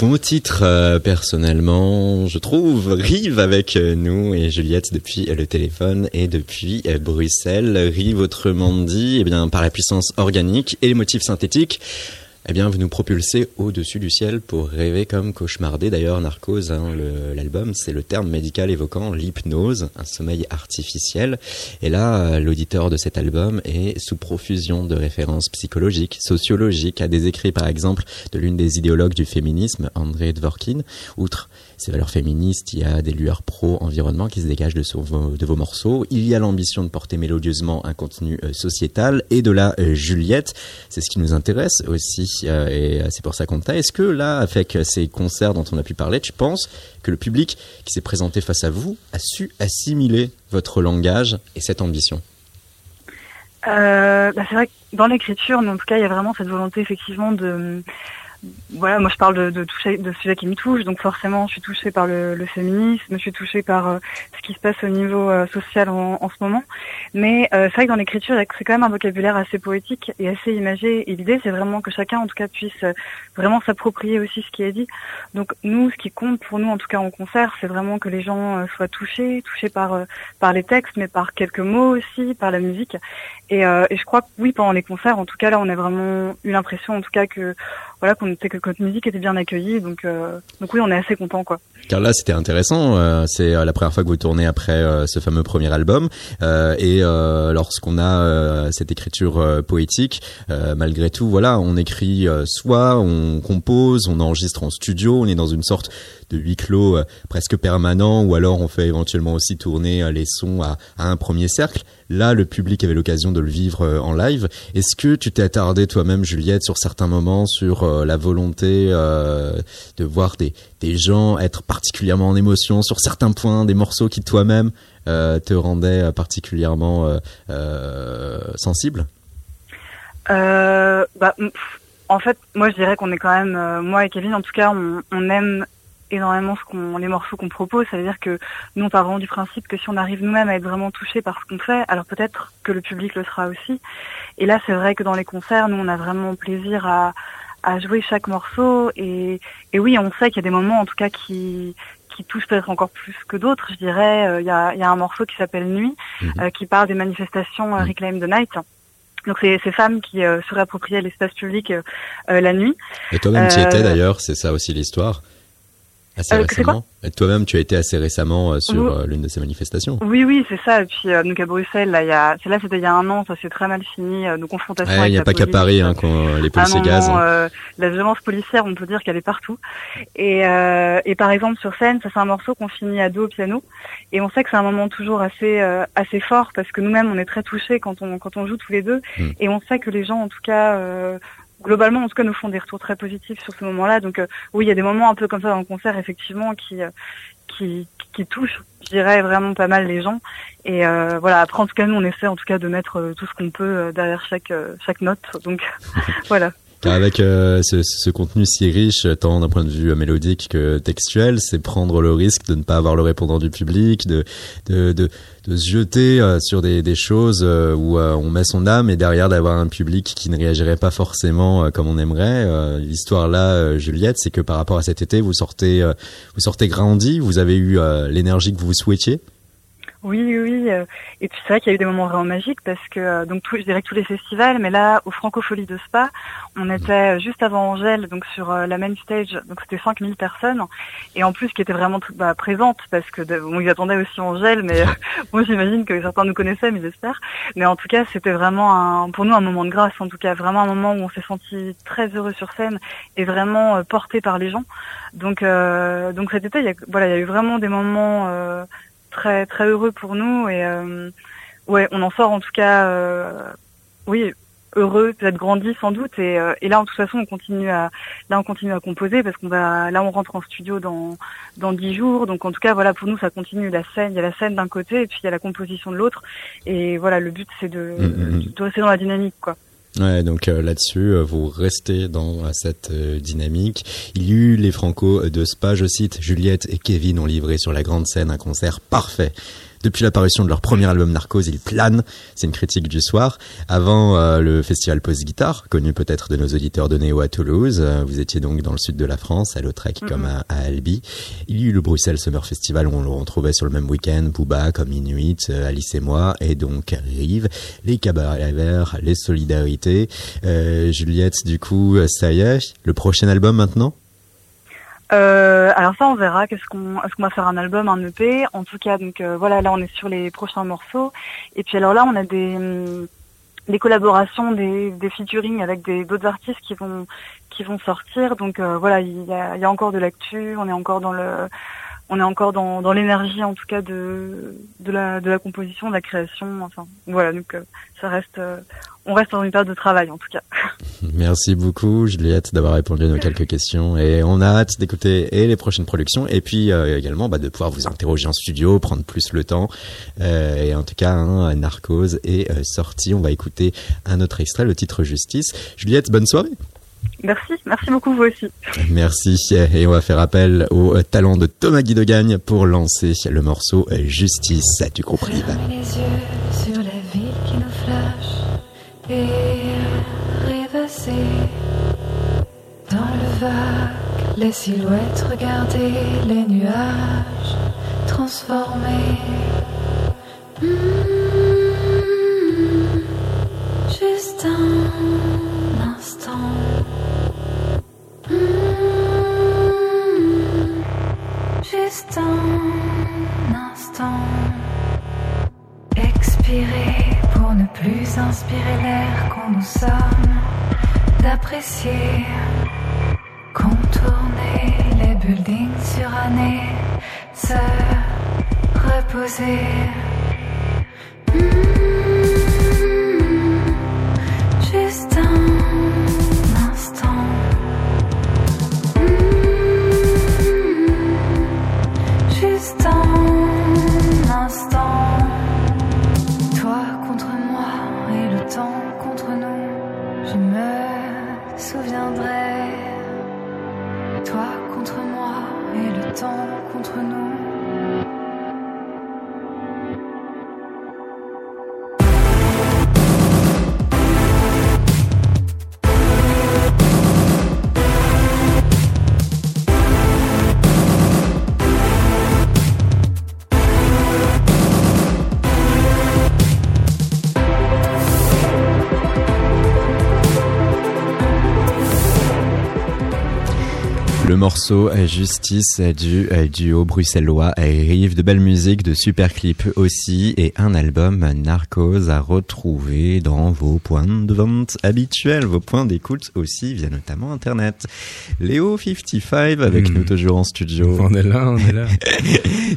Speaker 1: Bon titre euh, personnellement, je trouve. Rive avec euh, nous et Juliette depuis le téléphone et depuis euh, Bruxelles. Rive autrement dit, eh bien par la puissance organique et les motifs synthétiques eh bien, vous nous propulsez au-dessus du ciel pour rêver comme cauchemarder. D'ailleurs, Narcose, hein, l'album, c'est le terme médical évoquant l'hypnose, un sommeil artificiel. Et là, l'auditeur de cet album est sous profusion de références psychologiques, sociologiques, à des écrits, par exemple, de l'une des idéologues du féminisme, André Dworkin. Outre ces valeurs féministes, il y a des lueurs pro-environnement qui se dégagent de, vos, morceaux. Il y a l'ambition de porter mélodieusement un contenu euh, sociétal et de la euh, Juliette. C'est ce qui nous intéresse aussi euh, et c'est pour ça qu'on t'a. Est-ce que là, avec ces concerts dont on a pu parler, tu penses que le public qui s'est présenté face à vous a su assimiler votre langage et cette ambition?
Speaker 4: Bah c'est vrai que dans l'écriture, en tout cas, il y a vraiment cette volonté effectivement de voilà, moi je parle de, de, toucher, de sujets qui me touchent, donc forcément je suis touchée par le, le féminisme, je suis touchée par euh, ce qui se passe au niveau euh, social en, en, ce moment. Mais euh, c'est vrai que dans l'écriture, c'est quand même un vocabulaire assez poétique et assez imagé. Et l'idée, c'est vraiment que chacun, en tout cas, puisse vraiment s'approprier aussi ce qui est dit. Donc nous, ce qui compte pour nous, en tout cas en concert, c'est vraiment que les gens soient touchés, touchés par par les textes, mais par quelques mots aussi, par la musique. Et, et je crois que oui, pendant les concerts, en tout cas là, on a vraiment eu l'impression, en tout cas, que voilà qu'on que notre musique était bien accueillie. Donc donc oui, on est assez content quoi.
Speaker 1: Car là, c'était intéressant. c'est la première fois que vous tournez après ce fameux premier album, et lorsqu'on a cette écriture poétique, malgré tout, voilà, on écrit soit on compose, on enregistre en studio, on est dans une sorte de huis clos presque permanent, ou alors on fait éventuellement aussi tourner les sons à, à un premier cercle. Là, le public avait l'occasion de le vivre euh, en live. Est-ce que tu t'es attardé toi-même, Juliette, sur certains moments, sur euh, la volonté euh, de voir des, gens être particulièrement en émotion sur certains points, des morceaux qui toi-même te rendaient particulièrement sensible?
Speaker 4: Bah, en fait, moi je dirais qu'on est quand même, moi et Kevin en tout cas, on aime énormément ce qu'on, les morceaux qu'on propose. Ça veut dire que nous, on part vraiment du principe que si on arrive nous-mêmes à être vraiment touchés par ce qu'on fait, alors peut-être que le public le sera aussi. Et là, c'est vrai que dans les concerts, nous, on a vraiment plaisir à, à jouer chaque morceau. Et, et oui, on sait qu'il y a des moments, en tout cas, qui, qui touchent peut-être encore plus que d'autres. Je dirais, euh, il y, a, y, a, un morceau qui s'appelle Nuit, mhm. euh, qui parle des manifestations euh, mhm. Reclaim the Night. Donc c'est ces femmes qui se réappropriaient l'espace public la nuit.
Speaker 1: Et toi-même tu étais d'ailleurs, c'est ça aussi l'histoire. Assez euh, récemment. Toi-même, tu as été assez récemment euh, sur euh, l'une de ces manifestations.
Speaker 4: Oui, oui, c'est ça. Et puis donc à Bruxelles, là, il y a, là, c'était il y a un an, ça s'est très mal fini, nos confrontations.
Speaker 1: Il n'y a pas qu'à Paris, hein, quand les policiers gaz.
Speaker 4: Hein. la violence policière, on peut dire qu'elle est partout. Et, et par exemple sur scène, ça c'est un morceau qu'on finit à deux au piano, et on sait que c'est un moment toujours assez assez fort parce que nous-mêmes, on est très touchés quand on quand on joue tous les deux, hmm. et on sait que les gens, en tout cas globalement, en tout cas, nous font des retours très positifs sur ce moment-là. Donc, euh, oui, il y a des moments un peu comme ça dans le concert, effectivement, qui euh, qui, qui touchent, je dirais, vraiment pas mal les gens. Et euh, voilà, après, en tout cas, nous, on essaie en tout cas de mettre tout ce qu'on peut derrière chaque chaque note. Donc, [LAUGHS] voilà.
Speaker 1: Avec euh, ce, ce, contenu si riche, tant d'un point de vue mélodique que textuel, c'est prendre le risque de ne pas avoir le répondant du public, de, de, de, de se jeter euh, sur des, des choses euh, où on met son âme et derrière d'avoir un public qui ne réagirait pas forcément comme on aimerait. L'histoire là, Juliette, c'est que par rapport à cet été, vous sortez, vous sortez grandi, vous avez eu l'énergie que vous souhaitiez.
Speaker 4: Oui, oui, euh, Et puis c'est vrai qu'il y a eu des moments vraiment magiques parce que euh, donc tout, je dirais que tous les festivals, mais là au Francofolie de Spa, on était juste avant Angèle, donc sur euh, la main stage, donc c'était 5000 personnes et en plus qui étaient vraiment bah, présentes parce que bon, ils attendaient aussi Angèle, mais moi [LAUGHS] j'imagine que certains nous connaissaient, mais j'espère. Mais en tout cas, c'était vraiment un, pour nous un moment de grâce, en tout cas vraiment un moment où on s'est senti très heureux sur scène et vraiment porté par les gens. Donc donc cet été, il y a, voilà, il y a eu vraiment des moments très très heureux pour nous et euh, ouais, on en sort en tout cas, euh, oui, heureux, peut-être grandi sans doute. Et, euh, et là, de toute façon, on continue à là on continue à composer parce qu'on va là on rentre en studio dans dans dix jours. Donc en tout cas, voilà, pour nous, ça continue la scène. Il y a la scène d'un côté et puis il y a la composition de l'autre. Et voilà, le but c'est de, mm, mm, mm. de rester dans la dynamique, quoi.
Speaker 1: Ouais, donc euh, là-dessus, euh, vous restez dans euh, cette dynamique. Il y eut les Franco de Spa, je cite, Juliette et Kevin ont livré sur la grande scène un concert parfait. Depuis l'apparition de leur premier album Narcos, ils planent. C'est une critique du soir. Avant euh, le festival Post Guitare, connu peut-être de nos auditeurs de Néo à Toulouse, euh, vous étiez donc dans le sud de la France, à Lautrec comme mhm. à, Albi. Il y eut le Bruxelles Summer Festival où on le retrouvait sur le même week-end, Booba comme Inuit, euh, Alice et moi, et donc Rive, les cabarets verts, les solidarités. Juliette, du coup, ça y est, le prochain album maintenant?
Speaker 4: Euh, alors ça, on verra. Qu'est-ce qu'on, est-ce qu'on va faire un album, un EP En tout cas, donc euh, voilà, là, on est sur les prochains morceaux. Et puis alors là, on a des, hum, des collaborations, des, des featuring avec des d'autres artistes qui vont qui vont sortir. Donc euh, voilà, il y a, y a encore de l'actu. On est encore dans le on est encore dans, l'énergie en tout cas de, de, la, de la composition, de la création. Enfin voilà, donc euh, ça reste, euh, on reste dans une période de travail en tout cas. [LAUGHS]
Speaker 1: Merci beaucoup Juliette d'avoir répondu à nos quelques questions et on a hâte d'écouter et les prochaines productions et puis euh, également bah, de pouvoir vous interroger en studio, prendre plus le temps. et en tout cas, hein, Narcose est sorti. On va écouter un autre extrait, le titre Justice. Juliette, bonne soirée.
Speaker 4: Merci, merci beaucoup vous aussi.
Speaker 1: Merci et on va faire appel au talent de Thomas Guidogagne pour lancer le morceau Justice du groupe Rive.
Speaker 5: les yeux sur la ville qui nous flash et rêvasser dans le vague, les silhouettes regarder les nuages transformés. Hmm, juste un instant. Mm-hmm. Juste un instant. Expirer pour ne plus inspirer l'air qu'on nous sommes. D'apprécier, contourner les buildings surannées. Se reposer. Mm-hmm. Juste un Toi contre moi et le temps contre nous. Je me souviendrai. Toi contre moi et le temps contre nous.
Speaker 1: Morceau Justice du duo bruxellois Rive, de belle musique, de super clips aussi et un album Narcos à retrouver dans vos points de vente habituels, vos points d'écoute aussi via notamment internet. Léo 55 avec
Speaker 2: Mmh.
Speaker 1: nous toujours en studio.
Speaker 2: On est là, on est là. [LAUGHS]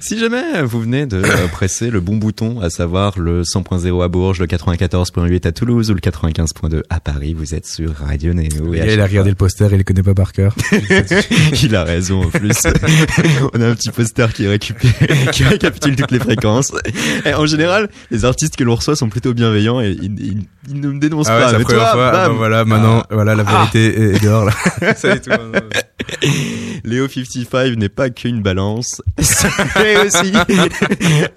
Speaker 1: Si jamais vous venez de euh, presser le bon bouton, à savoir le 100.0 à Bourges, le 94.8 à Toulouse ou le 95.2 à Paris, vous êtes sur Radio Néo.
Speaker 2: Et il a regardé le poster, il le connaît pas par cœur. [LAUGHS]
Speaker 1: Il a raison en plus. [LAUGHS] On a un petit poster qui, récupère, qui récapitule toutes les fréquences. Et en général, les artistes que l'on reçoit sont plutôt bienveillants et ils, ils- ils ne me dénoncent
Speaker 2: Ah ouais,
Speaker 1: pas. Mais toi,
Speaker 2: fois. Ah
Speaker 1: bam
Speaker 2: bah voilà, maintenant, voilà, la vérité est, est dehors, là. [LAUGHS] Ça y est, tout. [LAUGHS]
Speaker 1: Léo 55 n'est pas qu'une balance, c'est aussi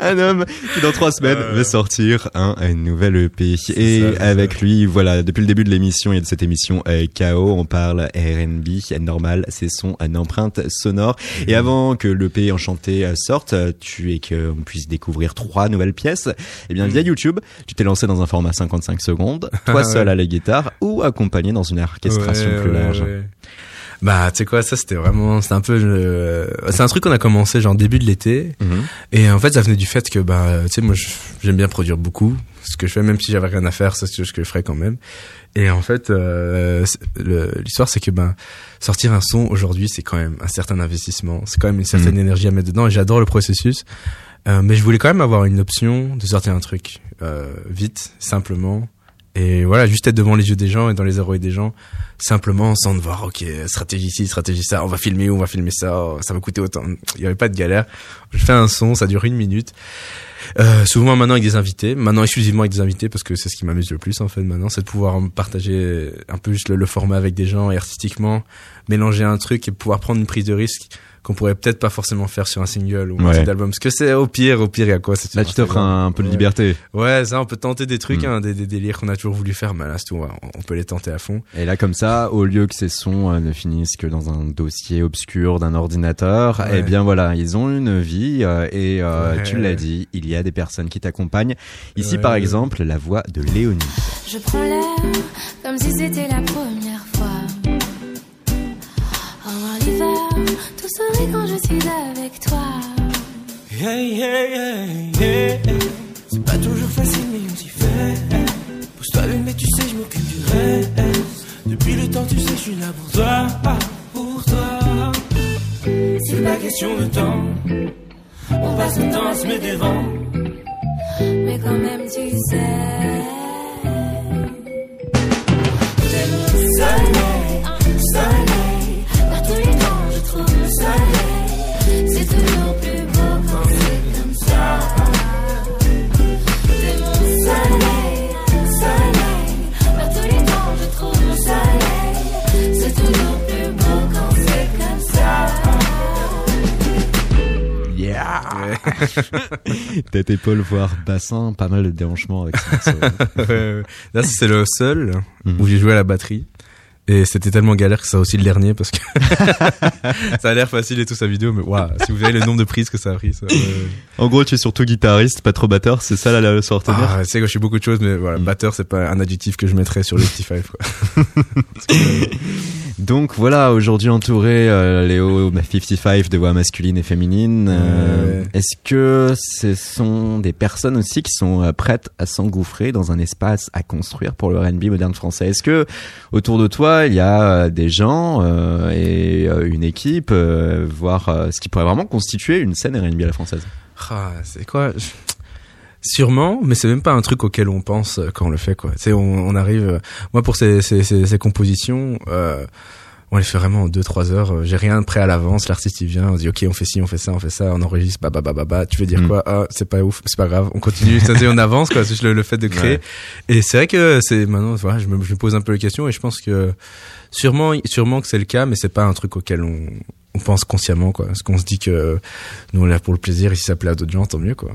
Speaker 1: un homme qui dans trois semaines
Speaker 2: Euh.
Speaker 1: va sortir un, un nouvel EP. Et
Speaker 2: ça,
Speaker 1: avec
Speaker 2: ça.
Speaker 1: lui, voilà, depuis le début de l'émission et de cette émission euh, KO, on parle R&B, normal, c'est son une empreinte sonore. Et
Speaker 2: Mm.
Speaker 1: avant que l'EP Enchanté euh, sorte, euh, tu et que on puisse découvrir trois nouvelles pièces, eh bien via YouTube, tu t'es lancé dans un format 55 secondes, [LAUGHS] toi seul à la guitare ou accompagné dans une orchestration
Speaker 2: Ouais,
Speaker 1: plus
Speaker 2: ouais,
Speaker 1: large.
Speaker 2: ouais. Bah, tu sais quoi, ça c'était vraiment, c'était un peu, euh, c'est un truc qu'on a commencé genre début de l'été,
Speaker 1: Mhm.
Speaker 2: et en fait ça venait du fait que bah, tu sais, moi j'aime bien produire beaucoup, ce que je fais même si j'avais rien à faire, c'est ce que je ferais quand même. Et en fait, euh, l'histoire c'est que ben sortir un son aujourd'hui c'est quand même un certain investissement, c'est quand même une certaine
Speaker 1: Mhm.
Speaker 2: énergie à mettre dedans, et j'adore le processus. Euh, mais je voulais quand même avoir une option de sortir un truc euh, vite, simplement, et voilà, juste être devant les yeux des gens et dans les oreilles des gens, simplement sans devoir, ok, stratégie ci, stratégie ça, on va filmer, on va filmer ça, oh, ça va coûter autant. Il y avait pas de galère. Je fais un son, ça dure une minute. Euh, souvent maintenant avec des invités, maintenant exclusivement avec des invités parce que c'est ce qui m'amuse le plus en fait maintenant, c'est de pouvoir partager un peu juste le, le format avec des gens et artistiquement mélanger un truc et pouvoir prendre une prise de risque qu'on pourrait peut-être pas forcément faire sur un single ou un
Speaker 1: Ouais.
Speaker 2: petit album. Parce que c'est au pire, au pire, il y a quoi c'est
Speaker 1: Là, tu t'offres un, un peu de liberté.
Speaker 2: Ouais, ça, on peut tenter des trucs,
Speaker 1: Mm.
Speaker 2: hein, des, des délires qu'on a toujours voulu faire, mais là, c'est tout, on on peut les tenter à fond.
Speaker 1: Et là, comme ça, au lieu que ces sons euh, ne finissent que dans un dossier obscur d'un ordinateur,
Speaker 2: Ouais.
Speaker 1: eh bien voilà, ils ont une vie euh, et euh,
Speaker 2: Ouais.
Speaker 1: tu l'as dit, il y a des personnes qui t'accompagnent. Ici,
Speaker 2: Ouais.
Speaker 1: par exemple, la voix de Léonie.
Speaker 6: Je prends l'air comme si c'était la première fois. Au revoir l'hiver, tout sourit quand je suis avec toi.
Speaker 3: C'est pas toujours facile, mais on s'y fait. Pousse-toi le mais tu sais, je m'occupe du reste. Depuis le temps, tu sais, je suis là pour toi. ah, Pour toi. C'est pas question de temps. On passe le temps à se mettre devant.
Speaker 6: Mais quand même, tu sais.
Speaker 3: T'es mon [LAUGHS]
Speaker 1: Tête, épaule, voire bassin, pas mal de déhanchements avec.
Speaker 2: Euh, [LAUGHS] là, c'est le seul
Speaker 1: Mhm.
Speaker 2: où j'ai joué à la batterie. Et c'était tellement galère que ça aussi le dernier parce que [LAUGHS] ça a l'air facile et tout sa vidéo, mais waouh, si vous voyez le nombre de prises que ça a pris, ça.
Speaker 1: En gros, tu es surtout guitariste, pas trop batteur, c'est ça la leçon à retenir
Speaker 2: Ah, sais que je suis beaucoup de choses, mais voilà,
Speaker 1: Mm.
Speaker 2: batteur, c'est pas un adjectif que je mettrais sur le 55, quoi.
Speaker 1: Donc voilà, aujourd'hui entouré euh, Léo 55 de voix masculine et féminine. Euh,
Speaker 2: Ouais.
Speaker 1: Est-ce que ce sont des personnes aussi qui sont euh, prêtes à s'engouffrer dans un espace à construire pour le R&B moderne français? Est-ce que autour de toi il y a euh, des gens et une équipe, voire ce qui pourrait vraiment constituer une scène R&B à la française?
Speaker 2: Ah, c'est quoi? Sûrement, mais c'est même pas un truc auquel on pense euh, quand on le fait, quoi. Tu on, arrive. euh, Moi, pour ces, ces compositions, euh, on les fait vraiment en deux trois heures. euh, J'ai rien de prêt à l'avance. L'artiste il vient, on dit ok, on fait ci, on fait ça, on fait ça, on enregistre, bah bah bah bah bah. Tu veux dire
Speaker 1: Mm.
Speaker 2: quoi? Ah, c'est pas ouf, c'est pas grave. On continue. Ça, on avance, quoi. C'est le, le fait de créer.
Speaker 1: Ouais.
Speaker 2: Et c'est vrai que c'est maintenant, voilà, je me, je me pose un peu les questions et je pense que sûrement, sûrement que c'est le cas, mais c'est pas un truc auquel on, on pense consciemment, quoi. Parce qu'on se dit que nous on est là pour le plaisir et si ça plaît à d'autres gens, tant mieux, quoi.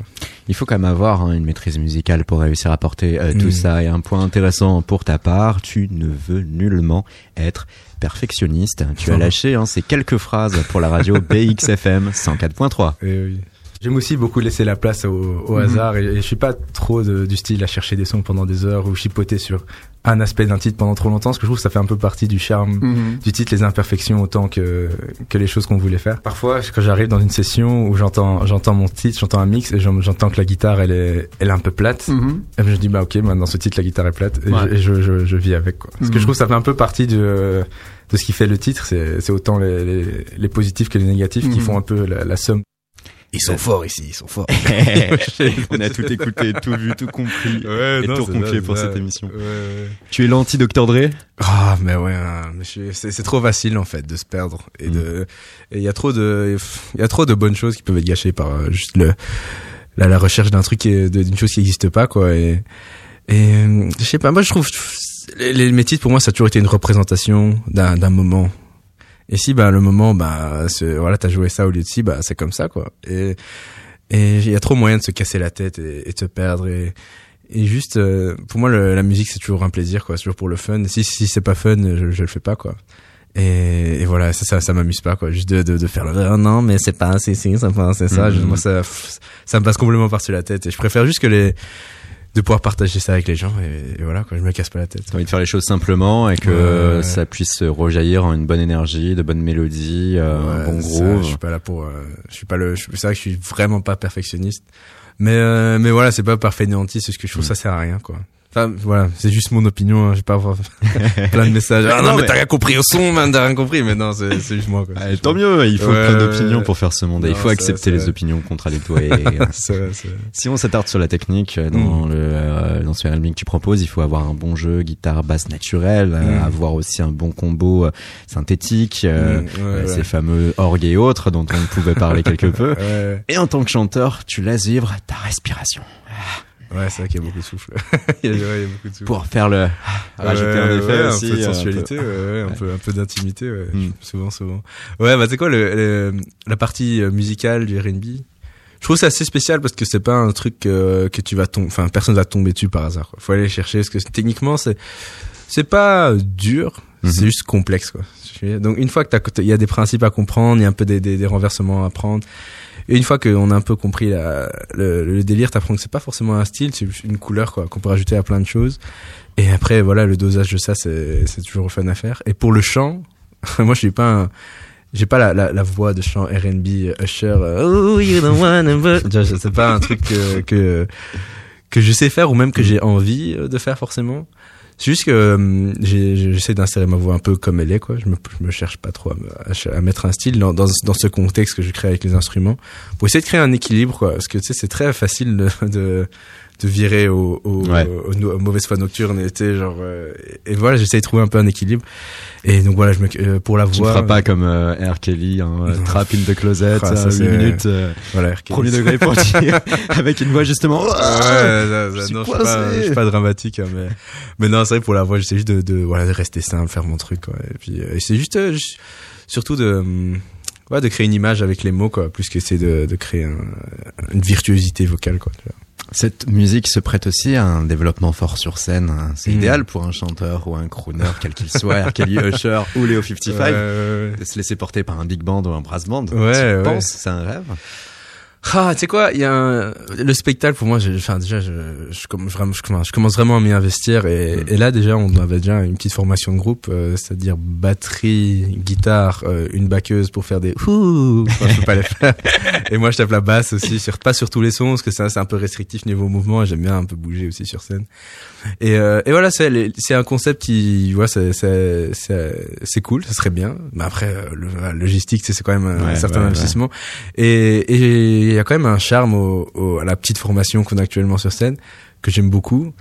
Speaker 1: Il faut quand même avoir hein, une maîtrise musicale pour réussir à porter euh, tout
Speaker 2: Mm.
Speaker 1: ça. Et un point intéressant pour ta part, tu ne veux nullement être perfectionniste. Tu as [LAUGHS] lâché hein, ces quelques phrases pour la radio BXFM 104.3.
Speaker 2: Et oui.
Speaker 7: J'aime aussi beaucoup laisser la place au, au
Speaker 2: Mhm.
Speaker 7: hasard et, et je suis pas trop de- du style à chercher des sons pendant des heures ou chipoter sur un aspect d'un titre pendant trop longtemps parce que je trouve que ça fait un peu partie du charme du titre, les imperfections autant que, que les choses qu'on voulait faire. Parfois, quand j'arrive dans une session où j'entends, j'entends mon titre, j'entends un mix et j'en- j'entends que la guitare elle est, elle est un peu plate,
Speaker 8: Mhm.
Speaker 7: et je dis bah ok, moi, dans ce titre la guitare est plate et,
Speaker 8: Ouais.
Speaker 7: je, et je, je, je vis avec quoi. Parce que
Speaker 8: Mhm.
Speaker 7: je trouve que ça fait un peu partie de, de ce qui fait le titre, c'est, c'est autant les, les, les positifs que les négatifs qui
Speaker 8: Mhm.
Speaker 7: font un peu la, la somme.
Speaker 2: Ils sont forts ici, ils sont forts. [LAUGHS] [LAUGHS]
Speaker 1: On a tout écouté, tout vu, tout compris
Speaker 2: Ouais,
Speaker 1: et
Speaker 2: non,
Speaker 1: tout confié pour cette émission.
Speaker 2: Ouais, ouais.
Speaker 1: Tu es l'anti-Dr. Dre?
Speaker 2: Ah, mais ouais, hein, c'est trop facile en fait de se perdre et
Speaker 1: Mm.
Speaker 2: de et il y a trop de il y a trop de bonnes choses qui peuvent être gâchées par euh, juste le la, la recherche d'un truc d'une chose qui n'existe pas quoi et et euh, je sais pas moi je trouve les, les mes titres pour moi ça a toujours été une représentation d'un d'un moment et si bah le moment bah voilà t'as joué ça au lieu de ci bah c'est comme ça quoi. Et et il y a trop moyen de se casser la tête et, et de se perdre. Et et juste euh, pour moi le- la musique c'est toujours un plaisir quoi. C'est toujours pour le fun. Si si c'est pas fun je, je le fais pas quoi. Et, et voilà ça ça, ça m'amuse pas quoi. Juste de, de, de faire le Ah non mais c'est pas c'est si c'est pas c'est ça. Je- moi ça ça me passe complètement par-dessus la tête. Et je préfère juste que les de pouvoir partager ça avec les gens et, et voilà quoi je me casse pas la tête
Speaker 1: T'as envie de faire les choses simplement et que
Speaker 2: Ouais, ouais.
Speaker 1: ça puisse rejaillir en une bonne énergie, de bonnes mélodies, euh, un
Speaker 2: Ouais,
Speaker 1: bon
Speaker 2: ça,
Speaker 1: groove.
Speaker 2: je suis pas là pour. euh, je suis pas le. C'est vrai que je suis vraiment pas perfectionniste. Mais euh, mais voilà, c'est pas par fainéantise, c'est ce que je trouve
Speaker 1: Mm.
Speaker 2: ça sert à rien quoi. Enfin voilà, c'est juste mon opinion. Hein, je vais pas avoir [LAUGHS] plein de messages. Ah non,
Speaker 1: Non,
Speaker 2: mais,
Speaker 1: mais-
Speaker 2: t'as rien compris au son, man, t'as rien compris. Mais non, c'est c'est juste moi quoi.
Speaker 1: Ah, tant mieux, il faut
Speaker 2: Ouais,
Speaker 1: plein d'opinions
Speaker 2: ouais.
Speaker 1: pour faire ce monde et il
Speaker 2: Non,
Speaker 1: faut accepter les opinions contradictoires. Et, [LAUGHS]
Speaker 2: C'est vrai, c'est vrai.
Speaker 1: si on s'attarde sur la technique euh, dans le euh, dans ce R&B que tu proposes, il faut avoir un bon jeu guitare basse naturelle, euh,
Speaker 2: Mm.
Speaker 1: avoir aussi un bon combo euh, synthétique, euh,
Speaker 2: Mm,
Speaker 1: euh,
Speaker 2: ouais.
Speaker 1: ces fameux orgues et autres dont on pouvait parler quelque [LAUGHS] peu.
Speaker 2: Ouais,
Speaker 1: Et en tant que chanteur, tu laisses vivre ta respiration
Speaker 2: ouais, c'est vrai qu'il y a beaucoup de souffle. [LAUGHS] il, y a, ouais, il y a beaucoup de souffle.
Speaker 1: pour faire le rajouter
Speaker 2: Ouais,
Speaker 1: un effet
Speaker 2: ouais,
Speaker 1: aussi,
Speaker 2: un peu de
Speaker 1: un
Speaker 2: sensualité,
Speaker 1: peu-
Speaker 2: un peu, un peu d'intimité, ouais,
Speaker 1: Mm.
Speaker 2: souvent, souvent. Ouais, bah c'est quoi le, le- la partie euh, musicale du R&B Je trouve ça assez spécial parce que c'est pas un truc euh, que tu vas tomber, enfin personne va tomber dessus par hasard. Quoi. Faut aller chercher parce que techniquement c'est c'est pas dur,
Speaker 1: Mhm.
Speaker 2: c'est juste complexe quoi. Donc une fois que t'as, il y a des principes à comprendre, il y a un peu des, des, des renversements à prendre. Et une fois qu'on a un peu compris la, le, le délire, t'apprends que c'est pas forcément un style, c'est une couleur quoi qu'on peut rajouter à plein de choses. Et après voilà le dosage de ça c'est c'est toujours fun à faire. Et pour le chant, [LAUGHS] moi je suis pas un, j'ai pas la, la, la voix de chant R&B euh, Usher. euh, oh you don't wanna [LAUGHS] C'est pas un truc que que que je sais faire ou même que j'ai envie euh, de faire forcément. C'est juste que euh, j'essaie d'insérer ma voix un peu comme elle est quoi. Je me je me cherche pas trop à mettre un style dans, dans dans ce contexte que je crée avec les instruments pour essayer de créer un équilibre quoi. Parce que tu sais c'est très facile de, de de virer au, au,
Speaker 1: Ouais.
Speaker 2: aux, aux mauvaises fois nocturnes et genre euh, et, et voilà j'essaie de trouver un peu un équilibre et donc voilà je me euh, pour la
Speaker 1: Tu ne
Speaker 2: voix
Speaker 1: feras pas comme euh, R. Kelly, hein, euh. Trap in the Closet,
Speaker 2: Ah, ça,
Speaker 1: euh,
Speaker 2: c'est-
Speaker 1: 8 minutes, euh,
Speaker 2: voilà RK.
Speaker 1: premier degré pour dire, [LAUGHS] avec une voix justement.
Speaker 2: Ouais, ça-
Speaker 1: je
Speaker 2: ça-
Speaker 1: suis
Speaker 2: non, je suis pas,
Speaker 1: coincé.
Speaker 2: je suis pas dramatique, hein, mais, mais non, c'est vrai pour la voix, j'essaie juste de, de, voilà, de rester simple, faire mon truc, quoi. Et puis, euh, c'est juste, euh, ju- surtout de, hum, ouais, de créer une image avec les mots, quoi, plus qu'essayer de, de créer un- une virtuosité vocale, quoi. tu vois.
Speaker 1: Cette musique se prête aussi à un développement fort sur scène. hein. C'est
Speaker 2: Mm.
Speaker 1: idéal pour un chanteur ou un crooner, quel qu'il soit. [LAUGHS] Kelly, Usher ou Léo 55,
Speaker 2: Ouais, ouais,
Speaker 1: de se laisser porter par un big band ou un brass band.
Speaker 2: Ouais,
Speaker 1: tu penses, c'est un rêve?
Speaker 2: Ah, tu sais quoi, il y a un, le spectacle pour moi, j'ai, enfin déjà, je, je, commence vraiment, je commence, je commence vraiment à m'y investir et,
Speaker 1: Mm.
Speaker 2: et là déjà, on avait déjà une petite formation de groupe, euh, c'est-à-dire batterie, guitare, euh, une backeuse pour faire des ouh, Enfin, je peux pas les faire. Et moi, je tape la basse aussi, sur, pas sur tous les sons parce que c'est, un- c'est un peu restrictif niveau mouvement. et J'aime bien un peu bouger aussi sur scène. Et, euh, et voilà, c'est, les- c'est un concept qui, voilà, c'est, c'est, c'est, c'est cool, ça serait bien. Mais après, euh, le, la logistique, c'est quand même un,
Speaker 1: Ouais,
Speaker 2: certain
Speaker 1: ouais, ouais.
Speaker 2: investissement. Et et il y a quand même un charme au, au- à la petite formation qu'on a actuellement sur scène que j'aime beaucoup.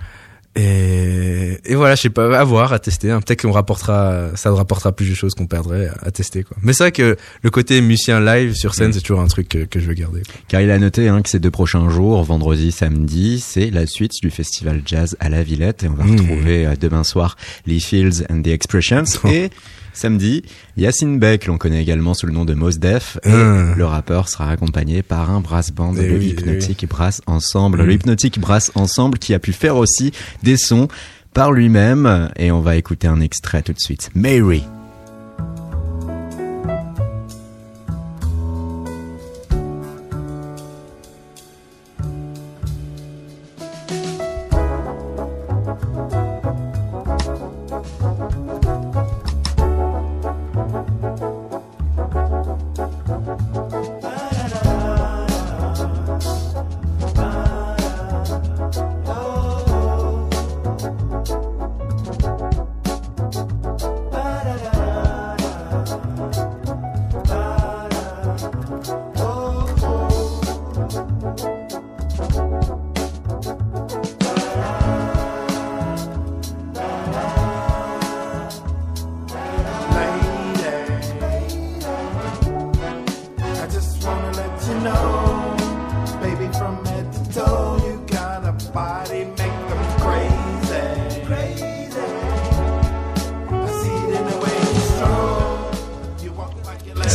Speaker 2: Et, et voilà, je sais pas, à voir, à tester. hein. Peut-être qu'on rapportera, ça rapportera plus de choses qu'on perdrait à, tester. Quoi. Mais c'est vrai que le côté musicien live sur scène,
Speaker 1: Mm.
Speaker 2: c'est toujours un truc que, que je veux garder. quoi.
Speaker 1: Car il a noté hein, que ces deux prochains jours, vendredi, samedi, c'est la suite du festival jazz à la Villette et on va
Speaker 2: Mmh.
Speaker 1: retrouver euh, demain soir Lee Fields and the Expressions [LAUGHS] et samedi Yacine Beck, l'on connaît également sous le nom de Mos Def et
Speaker 2: Mmh.
Speaker 1: le rappeur sera accompagné par un brass band,
Speaker 2: Eh
Speaker 1: le
Speaker 2: oui,
Speaker 1: Hypnotic Brass Ensemble,
Speaker 2: Mmh.
Speaker 1: le Hypnotic Brass Ensemble qui a pu faire aussi des sons par lui-même et on va écouter un extrait tout de suite. Mary.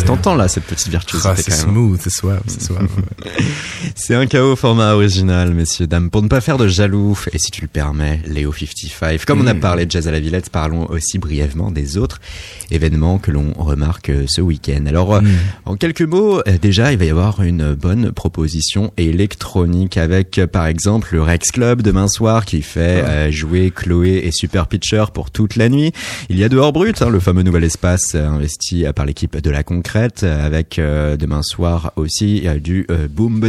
Speaker 1: Tentant là cette petite virtuosité
Speaker 2: Ah, c'est smooth, c'est suave, c'est suave. [LAUGHS]
Speaker 1: C'est un chaos format original, messieurs, dames, pour ne pas faire de jaloux. Et si tu le permets, Léo 55. Comme on a
Speaker 2: Mm.
Speaker 1: parlé de Jazz à la Villette, parlons aussi brièvement des autres événements que l'on remarque euh, ce week-end. Alors, euh,
Speaker 2: Mm.
Speaker 1: en quelques mots, euh, déjà, il va y avoir une bonne proposition électronique avec, par exemple, le Rex Club demain soir qui fait euh, jouer Chloé et Super Pitcher pour toute la nuit. Il y a Dehors Brut, hein, le fameux nouvel espace investi par l'équipe de la Concrète, euh, avec euh, demain soir aussi euh, du euh, Boom.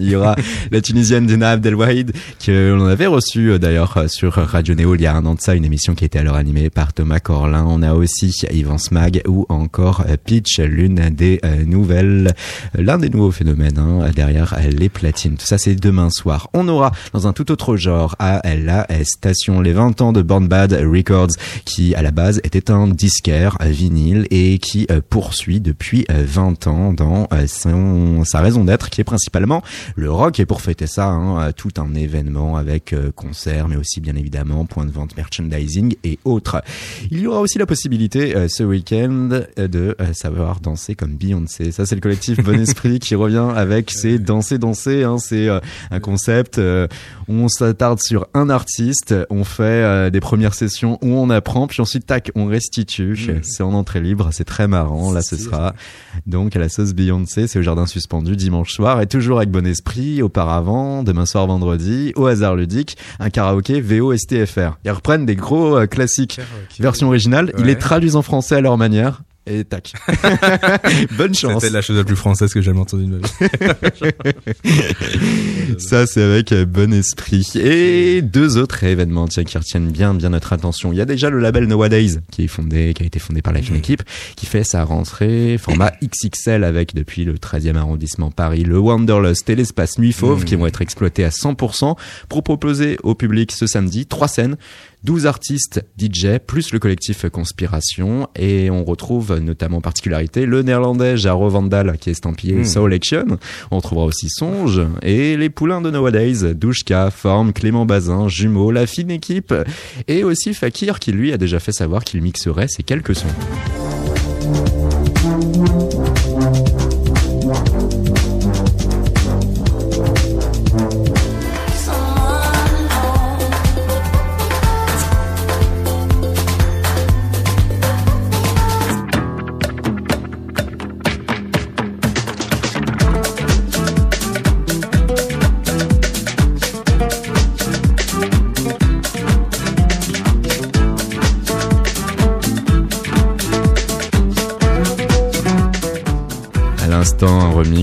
Speaker 1: Il y aura [LAUGHS] la Tunisienne Dina Abdelwahid, que l'on avait reçue euh, d'ailleurs euh, sur Radio Néo il y a un an de ça, une émission qui était alors animée par Thomas Corlin. On a aussi Yvan Smag ou encore Pitch, l'une des nouvelles, l'un des nouveaux phénomènes hein, derrière les platines. Tout ça, c'est demain soir. On aura dans un tout autre genre à la station les 20 ans de Born Bad Records, qui à la base était un disquaire vinyle et qui poursuit depuis euh, 20 ans dans euh, son, sa raison d'être, qui est principalement le rock. Et pour fêter ça, hein, euh, tout un événement avec euh, concerts, mais aussi bien évidemment point de vente, merchandising et autres. Il y aura aussi la possibilité euh, ce week-end euh, de euh, savoir danser comme Beyoncé. Ça, c'est le collectif Bon [LAUGHS] Esprit qui revient avec ses danser danser. Hein, c'est euh, un concept. euh, on s'attarde sur un artiste, on fait euh, des premières sessions où on apprend, puis ensuite tac, on restitue.
Speaker 2: Mm.
Speaker 1: C'est en entrée libre, c'est très marrant. Là, ce sera donc à la sauce Beyoncé, c'est au jardin suspendu dimanche soir et toujours avec bon esprit. Auparavant, demain soir vendredi, au hasard ludique, un karaoké VO STFR. Ils reprennent des gros euh, classiques. Version originale, ils les traduisent en français à leur manière. Et tac. [LAUGHS] Bonne chance.
Speaker 2: C'était la chose la plus française que j'ai jamais entendue de ma vie. [LAUGHS]
Speaker 1: Ça, c'est avec euh, bon esprit. Et deux autres événements, tiens, qui retiennent bien, bien notre attention. Il y a déjà le label Nowadays, qui est fondé, qui a été fondé par la fine équipe, qui fait sa rentrée format [COUGHS] XXL avec, depuis le 13e arrondissement Paris, le Wanderlust et l'espace Nuit Fauve,
Speaker 2: Mmh.
Speaker 1: qui vont être exploités à 100% pour proposer au public ce samedi trois scènes 12 artistes DJ plus le collectif Conspiration et on retrouve notamment en particularité le néerlandais Jaro Vandal qui est estampillé
Speaker 2: Mm.
Speaker 1: Soul Action. On retrouvera aussi Songe et les poulains de Nowadays, Douchka, Forme, Clément Bazin, Jumeau, la fine équipe et aussi Fakir qui lui a déjà fait savoir qu'il mixerait ces quelques sons.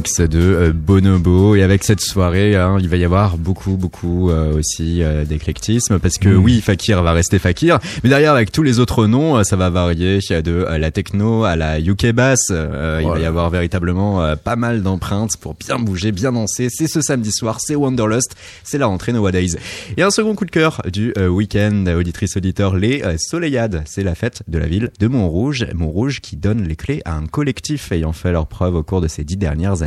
Speaker 1: De euh, Bonobo. Et avec cette soirée, hein, il va y avoir beaucoup, beaucoup euh, aussi euh, d'éclectisme parce que
Speaker 2: Mm.
Speaker 1: oui, Fakir va rester Fakir, mais derrière avec tous les autres noms, ça va varier de la techno à la UK bass. Euh, Il va y
Speaker 2: Voilà.
Speaker 1: avoir véritablement pas mal d'empreintes pour bien bouger, bien danser. C'est ce samedi soir, c'est Wanderlust, c'est la rentrée Nowadays. Et un second coup de cœur du week-end, auditrice auditeur, les Soleillades. C'est la fête de la ville de Montrouge. Montrouge qui donne les clés à un collectif ayant fait leur preuve au cours de ces dix dernières années,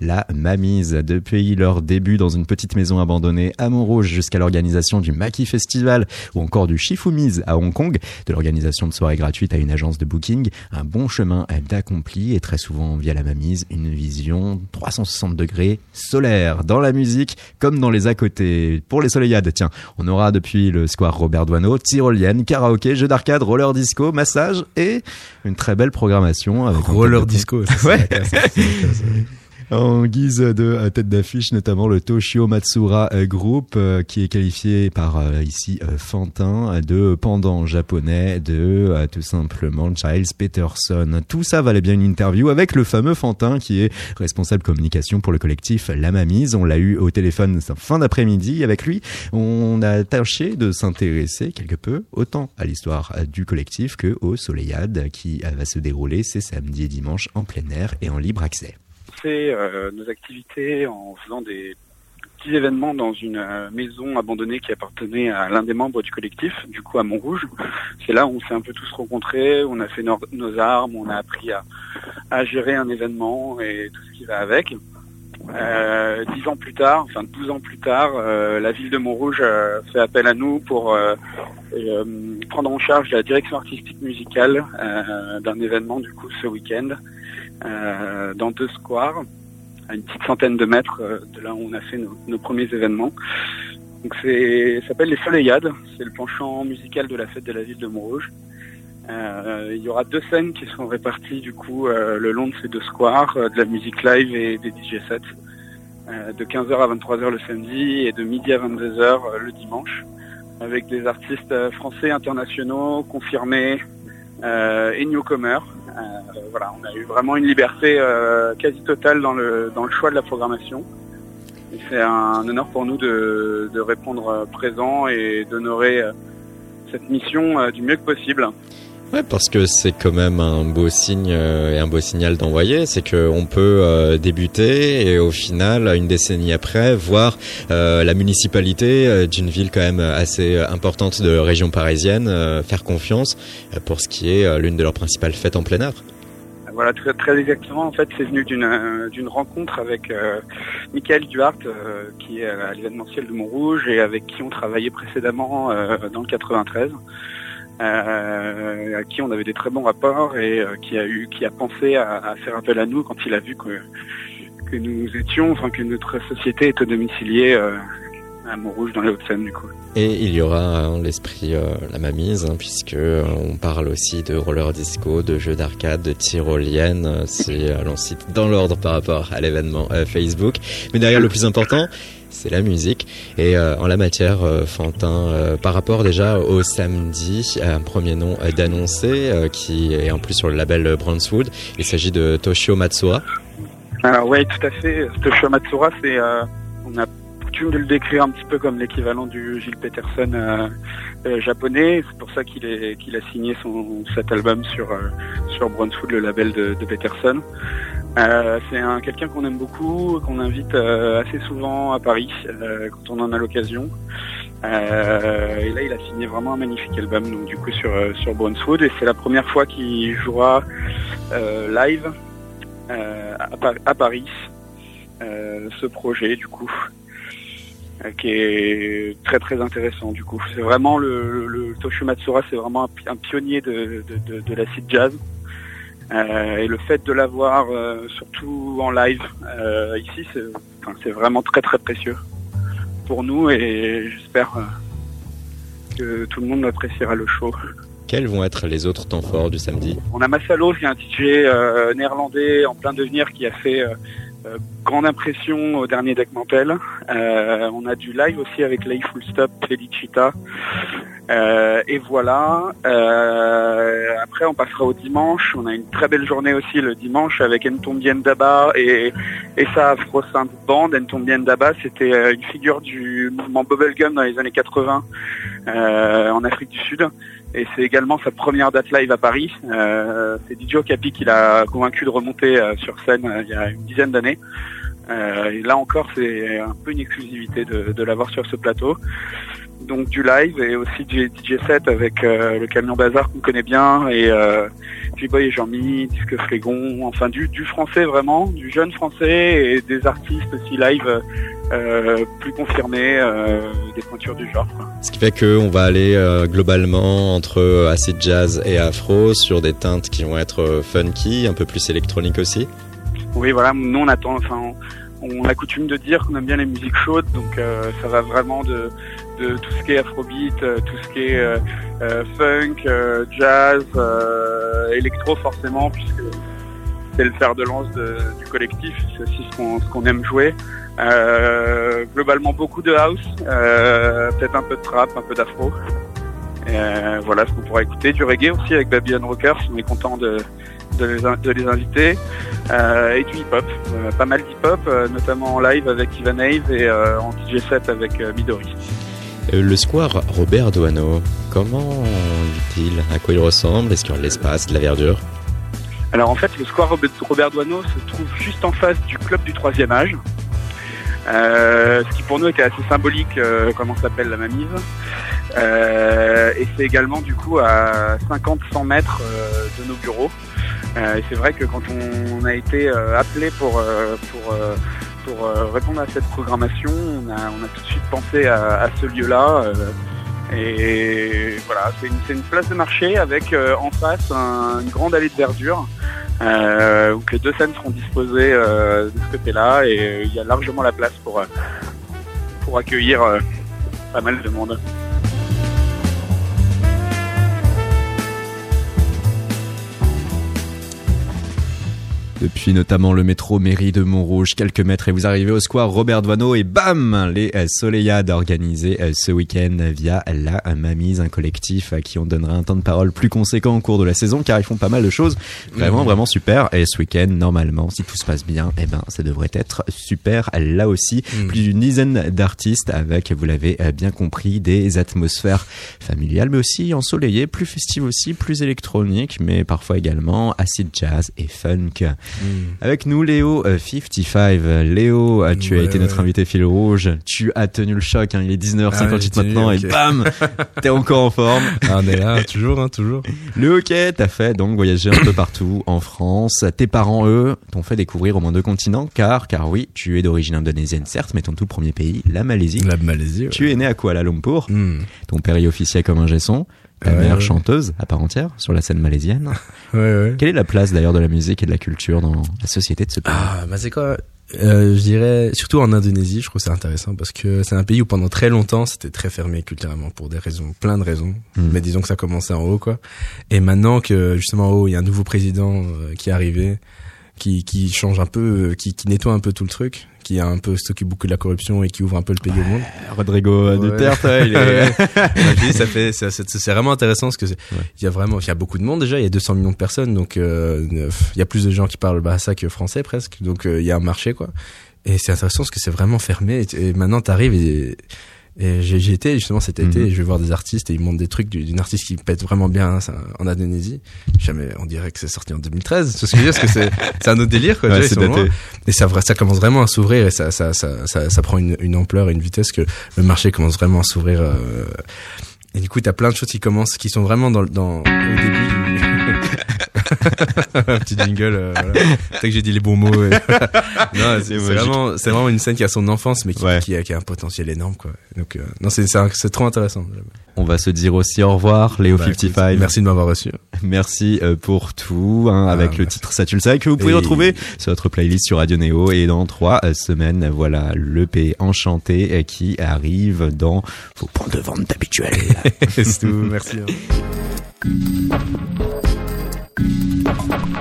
Speaker 1: la Mamise. Depuis leur début dans une petite maison abandonnée à Montrouge jusqu'à l'organisation du Maki Festival ou encore du Shifumiz à Hong Kong, de l'organisation de soirées gratuites à une agence de booking, un bon chemin est accompli et très souvent via la Mamise, une vision 360 degrés solaire dans la musique comme dans les à côté. Pour les Soleillades, tiens, on aura depuis le square Robert Doisneau, tyrolienne, karaoké, jeux d'arcade, roller disco, massage et une très belle programmation avec
Speaker 2: Roller disco. ça, c'est
Speaker 1: Ouais. En guise de euh, tête d'affiche, notamment le Toshio Matsura euh, Group, euh, qui est qualifié par ici Fantin de pendant japonais de tout simplement Giles Peterson. Tout ça valait bien une interview avec le fameux Fantin qui est responsable communication pour le collectif La Mamise. On l'a eu au téléphone fin d'après-midi avec lui. On a tâché de s'intéresser quelque peu autant à l'histoire du collectif que aux qui va se dérouler ces samedis et dimanches en plein air et en libre accès.
Speaker 9: Euh, nos activités en faisant des petits événements dans une euh, maison abandonnée qui appartenait à l'un des membres du collectif, du coup à Montrouge. C'est là où on s'est un peu tous rencontrés, on a fait nos, armes, on a appris à, gérer un événement et tout ce qui va avec. Euh, dix ans plus tard, enfin 12 ans plus tard, la ville de Montrouge euh, fait appel à nous pour prendre en charge la direction artistique musicale d'un événement du coup ce week-end dans deux squares, à une petite centaine de mètres euh, de là où on a fait nos, premiers événements. Donc c'est s'appelle les Soleillades, c'est le penchant musical de la fête de la ville de Montrouge. Euh, il y aura deux scènes qui seront réparties du coup euh, le long de ces deux squares, euh, de la musique live et des DJ sets, euh, de 15h à 23h le samedi et de midi à 22h euh, le dimanche, avec des artistes euh, français internationaux confirmés euh, et newcomers. Euh, voilà, on a eu vraiment une liberté euh, quasi totale dans le dans le choix de la programmation. C'est un honneur pour nous de, de répondre présent et d'honorer euh, cette mission du mieux que possible.
Speaker 1: Ouais, parce que c'est quand même un beau signe euh, et un beau signal d'envoyer, c'est que on peut euh, débuter et au final, une décennie après, voir euh, la municipalité d'une ville quand même assez importante de région parisienne faire confiance pour ce qui est l'une de leurs principales fêtes en plein air.
Speaker 9: Voilà, très, très exactement. En fait, c'est venu d'une d'une rencontre avec euh, Michael Duhart, euh, qui est à l'événementiel de Montrouge et avec qui on travaillait précédemment dans le 93, euh, à qui on avait des très bons rapports et euh, qui a eu, qui a pensé à, à faire appel à nous quand il a vu que que nous étions, enfin que notre société était domiciliée euh, à Montrouge dans les Hauts-de-Seine du coup.
Speaker 1: Et il y aura hein, l'esprit euh, la mamise, hein, puisque euh, on parle aussi de roller disco, de jeux d'arcade, de tyrolienne, euh, si euh, l'on cite dans l'ordre par rapport à l'événement euh, Facebook. Mais derrière le plus important, c'est la musique. Et euh, en la matière, euh, Fantin, euh, par rapport déjà au samedi, un premier nom euh, d'annoncé euh, qui est en plus sur le label euh, Brownswood. Il s'agit de Toshio Matsura.
Speaker 9: Alors oui, tout à fait. Toshio Matsura, c'est euh, on a coutume de le décrire un petit peu comme l'équivalent du Gilles Peterson euh, euh, japonais. C'est pour ça qu'il a signé cet album sur euh, sur Brownswood, le label de, Peterson. Euh, c'est un quelqu'un qu'on aime beaucoup, qu'on invite assez souvent à Paris quand on en a l'occasion. Et là, il a signé vraiment un magnifique album, donc du coup sur sur Brownswood, et c'est la première fois qu'il jouera live à, Pa- à Paris ce projet du coup qui est très très intéressant du coup. C'est vraiment le, le, le Toshio Matsura c'est vraiment un, pi- un pionnier de, de, de, de l'acid jazz. Euh, et le fait de l'avoir euh, surtout en live euh, ici c'est enfin, vraiment très très précieux pour nous et j'espère euh, que tout le monde appréciera le show.
Speaker 1: Quels vont être les autres temps forts du samedi?
Speaker 9: On a Massalo, qui est un DJ euh, néerlandais en plein devenir qui a fait euh, grande impression au dernier Deck Mantel. Euh, on a du live aussi avec Lay Full Stop, Felicita. Euh, et voilà. Euh, après, on passera au dimanche. On a une très belle journée aussi le dimanche avec Ntombien Daba et, et sa Afro Sainte Band. Ntombien Daba, c'était euh, une figure du mouvement Bubblegum dans les années 80 euh, en Afrique du Sud. Et c'est également sa première date live à Paris. Euh, c'est DJ Capi qui l'a convaincu de remonter euh, sur scène euh, il y a une dizaine d'années. Et là encore, c'est un peu une exclusivité de l'avoir sur ce plateau. Donc du live et aussi du DJ set avec euh, le camion bazar qu'on connaît bien et euh, J-Boy et Jean-Mi, Disque Flégon, enfin du, du français vraiment, du jeune français et des artistes aussi live euh, plus confirmés, euh, des pointures du genre. quoi.
Speaker 1: Ce qui fait qu'on va aller globalement entre acid jazz et afro sur des teintes qui vont être funky, un peu plus électroniques aussi.
Speaker 9: Oui, voilà, nous on attend, enfin, on, on a coutume de dire qu'on aime bien les musiques chaudes, donc euh, ça va vraiment de, de tout ce qui est afrobeat, euh, tout ce qui est euh, euh, funk, jazz, électro forcément, puisque c'est le fer de lance du collectif, c'est aussi ce qu'on aime jouer. Globalement beaucoup de house, peut-être un peu de trap, un peu d'afro. Voilà ce qu'on pourra écouter, du reggae aussi avec Babylon Rockers, on est content de, les, inviter. Et du hip-hop, pas mal d'hip-hop, notamment en live avec Ivan Ave et en DJ set avec Midori.
Speaker 1: Euh, le square Robert Doano, comment vit-il? À quoi il ressemble? Est-ce qu'il y a de l'espace, de la verdure?
Speaker 9: Alors en fait, le square Robert- Doisneau se trouve juste en face du club du troisième âge. Euh, ce qui pour nous était assez symbolique, euh, comment s'appelle la mamise. Et c'est également du coup à 50-100 mètres de nos bureaux. Et c'est vrai que quand on, a été appelé pour pour euh, répondre à cette programmation, on a tout de suite pensé à, ce lieu-là. euh, et voilà, c'est une, place de marché avec euh, en face un- une grande allée de verdure euh, les deux scènes seront disposées de ce côté-là et il y a largement la place pour, pour accueillir pas mal de monde.
Speaker 1: Depuis notamment le métro mairie de Montrouge, quelques mètres et vous arrivez au square Robert Doisneau et bam Les euh, Soleillades organisées euh, ce week-end via la Mamise, un collectif à qui on donnera un temps de parole plus conséquent au cours de la saison car ils font pas mal de choses. Vraiment vraiment super. Et ce week-end normalement si tout se passe bien eh ben ça devrait être super là aussi.
Speaker 2: Mhm.
Speaker 1: plus d'une dizaine d'artistes avec vous l'avez euh, bien compris des atmosphères familiales mais aussi ensoleillées plus festives aussi plus électroniques mais parfois également acid jazz et funk avec nous, Léo euh, 55. Léo, euh, tu as
Speaker 2: Ouais,
Speaker 1: été notre invité fil rouge. Tu as tenu le choc. hein. Il est 19h58
Speaker 2: Ah,
Speaker 1: maintenant et bam, [LAUGHS] t'es encore en forme.
Speaker 2: Ah, on est là, toujours, hein, toujours.
Speaker 1: Le hockey, t'as fait donc voyager un peu partout en France. Tes parents, eux, t'ont fait découvrir au moins deux continents, car, car oui, tu es d'origine indonésienne, certes, mais ton tout premier pays, la Malaisie.
Speaker 2: La Malaisie. ouais.
Speaker 1: Tu es né à Kuala Lumpur.
Speaker 2: Hmm.
Speaker 1: Ton père y officiait comme un gesson.
Speaker 2: Ouais,
Speaker 1: mère
Speaker 2: ouais.
Speaker 1: chanteuse à part entière sur la scène malaisienne. [LAUGHS]
Speaker 2: Ouais, ouais.
Speaker 1: Quelle est la place d'ailleurs de la musique et de la culture dans la société de ce pays?
Speaker 2: Ah, bah c'est quoi euh, Je dirais, surtout en Indonésie, je trouve ça intéressant parce que c'est un pays où pendant très longtemps c'était très fermé culturellement pour des raisons, plein de raisons.
Speaker 1: Mhm.
Speaker 2: Mais disons que ça commençait en haut, quoi. Et maintenant que justement en haut, il y a un nouveau président euh, qui est arrivé, qui qui change un peu, euh, qui qui nettoie un peu tout le truc, qui a un peu s'occupe beaucoup de la corruption et qui ouvre un peu le pays au monde.
Speaker 1: Rodrigo
Speaker 2: Ouais.
Speaker 1: Duterte, ouais, il est... [LAUGHS]
Speaker 2: Ouais. Dis, ça fait, c'est, vraiment intéressant parce que c'est- il y a vraiment, il y a beaucoup de monde déjà, il y a 200 millions de personnes, donc euh, il y a plus de gens qui parlent bahasa que français presque, donc euh, il y a un marché quoi. Et c'est intéressant parce que c'est vraiment fermé. Et, et maintenant t'arrives et, et j'ai, j'ai été justement cet été,
Speaker 1: Mhm.
Speaker 2: je vais voir des artistes et ils montrent des trucs du- d'une artiste qui pète vraiment bien hein, ça, en Indonésie. Jamais, on dirait que c'est sorti en 2013. C'est ce que je veux dire, parce que c'est, [LAUGHS] c'est un autre délire quoi.
Speaker 1: Ouais,
Speaker 2: déjà,
Speaker 1: daté.
Speaker 2: Et ça, ça commence vraiment à s'ouvrir et ça, ça, ça, ça, ça prend une, une ampleur et une vitesse que le marché commence vraiment à s'ouvrir. euh, et du coup, t'as plein de choses qui commencent, qui sont vraiment dans, le- dans au début du... [LAUGHS] Un petit jingle, euh, voilà. C'est que j'ai dit les bons mots. et- [LAUGHS] non, c'est vraiment, c'est vraiment une scène qui a son enfance, mais qui,
Speaker 1: Ouais.
Speaker 2: qui, a, qui a un potentiel énorme, quoi. Donc, euh, non, c'est, trop intéressant.
Speaker 1: On va se dire aussi au revoir, Léo
Speaker 2: Bah,
Speaker 1: 55.
Speaker 2: écoute, Merci de m'avoir reçu.
Speaker 1: Merci euh, pour tout, hein, avec
Speaker 2: Ah,
Speaker 1: le
Speaker 2: merci.
Speaker 1: titre Ça tu le savais que vous pouvez
Speaker 2: Et-
Speaker 1: retrouver sur notre playlist sur Radio Néo et dans trois euh, semaines, voilà l'EP Enchanté qui arrive dans vos points de vente habituels. [LAUGHS]
Speaker 2: c'est tout. Merci. hein. thank you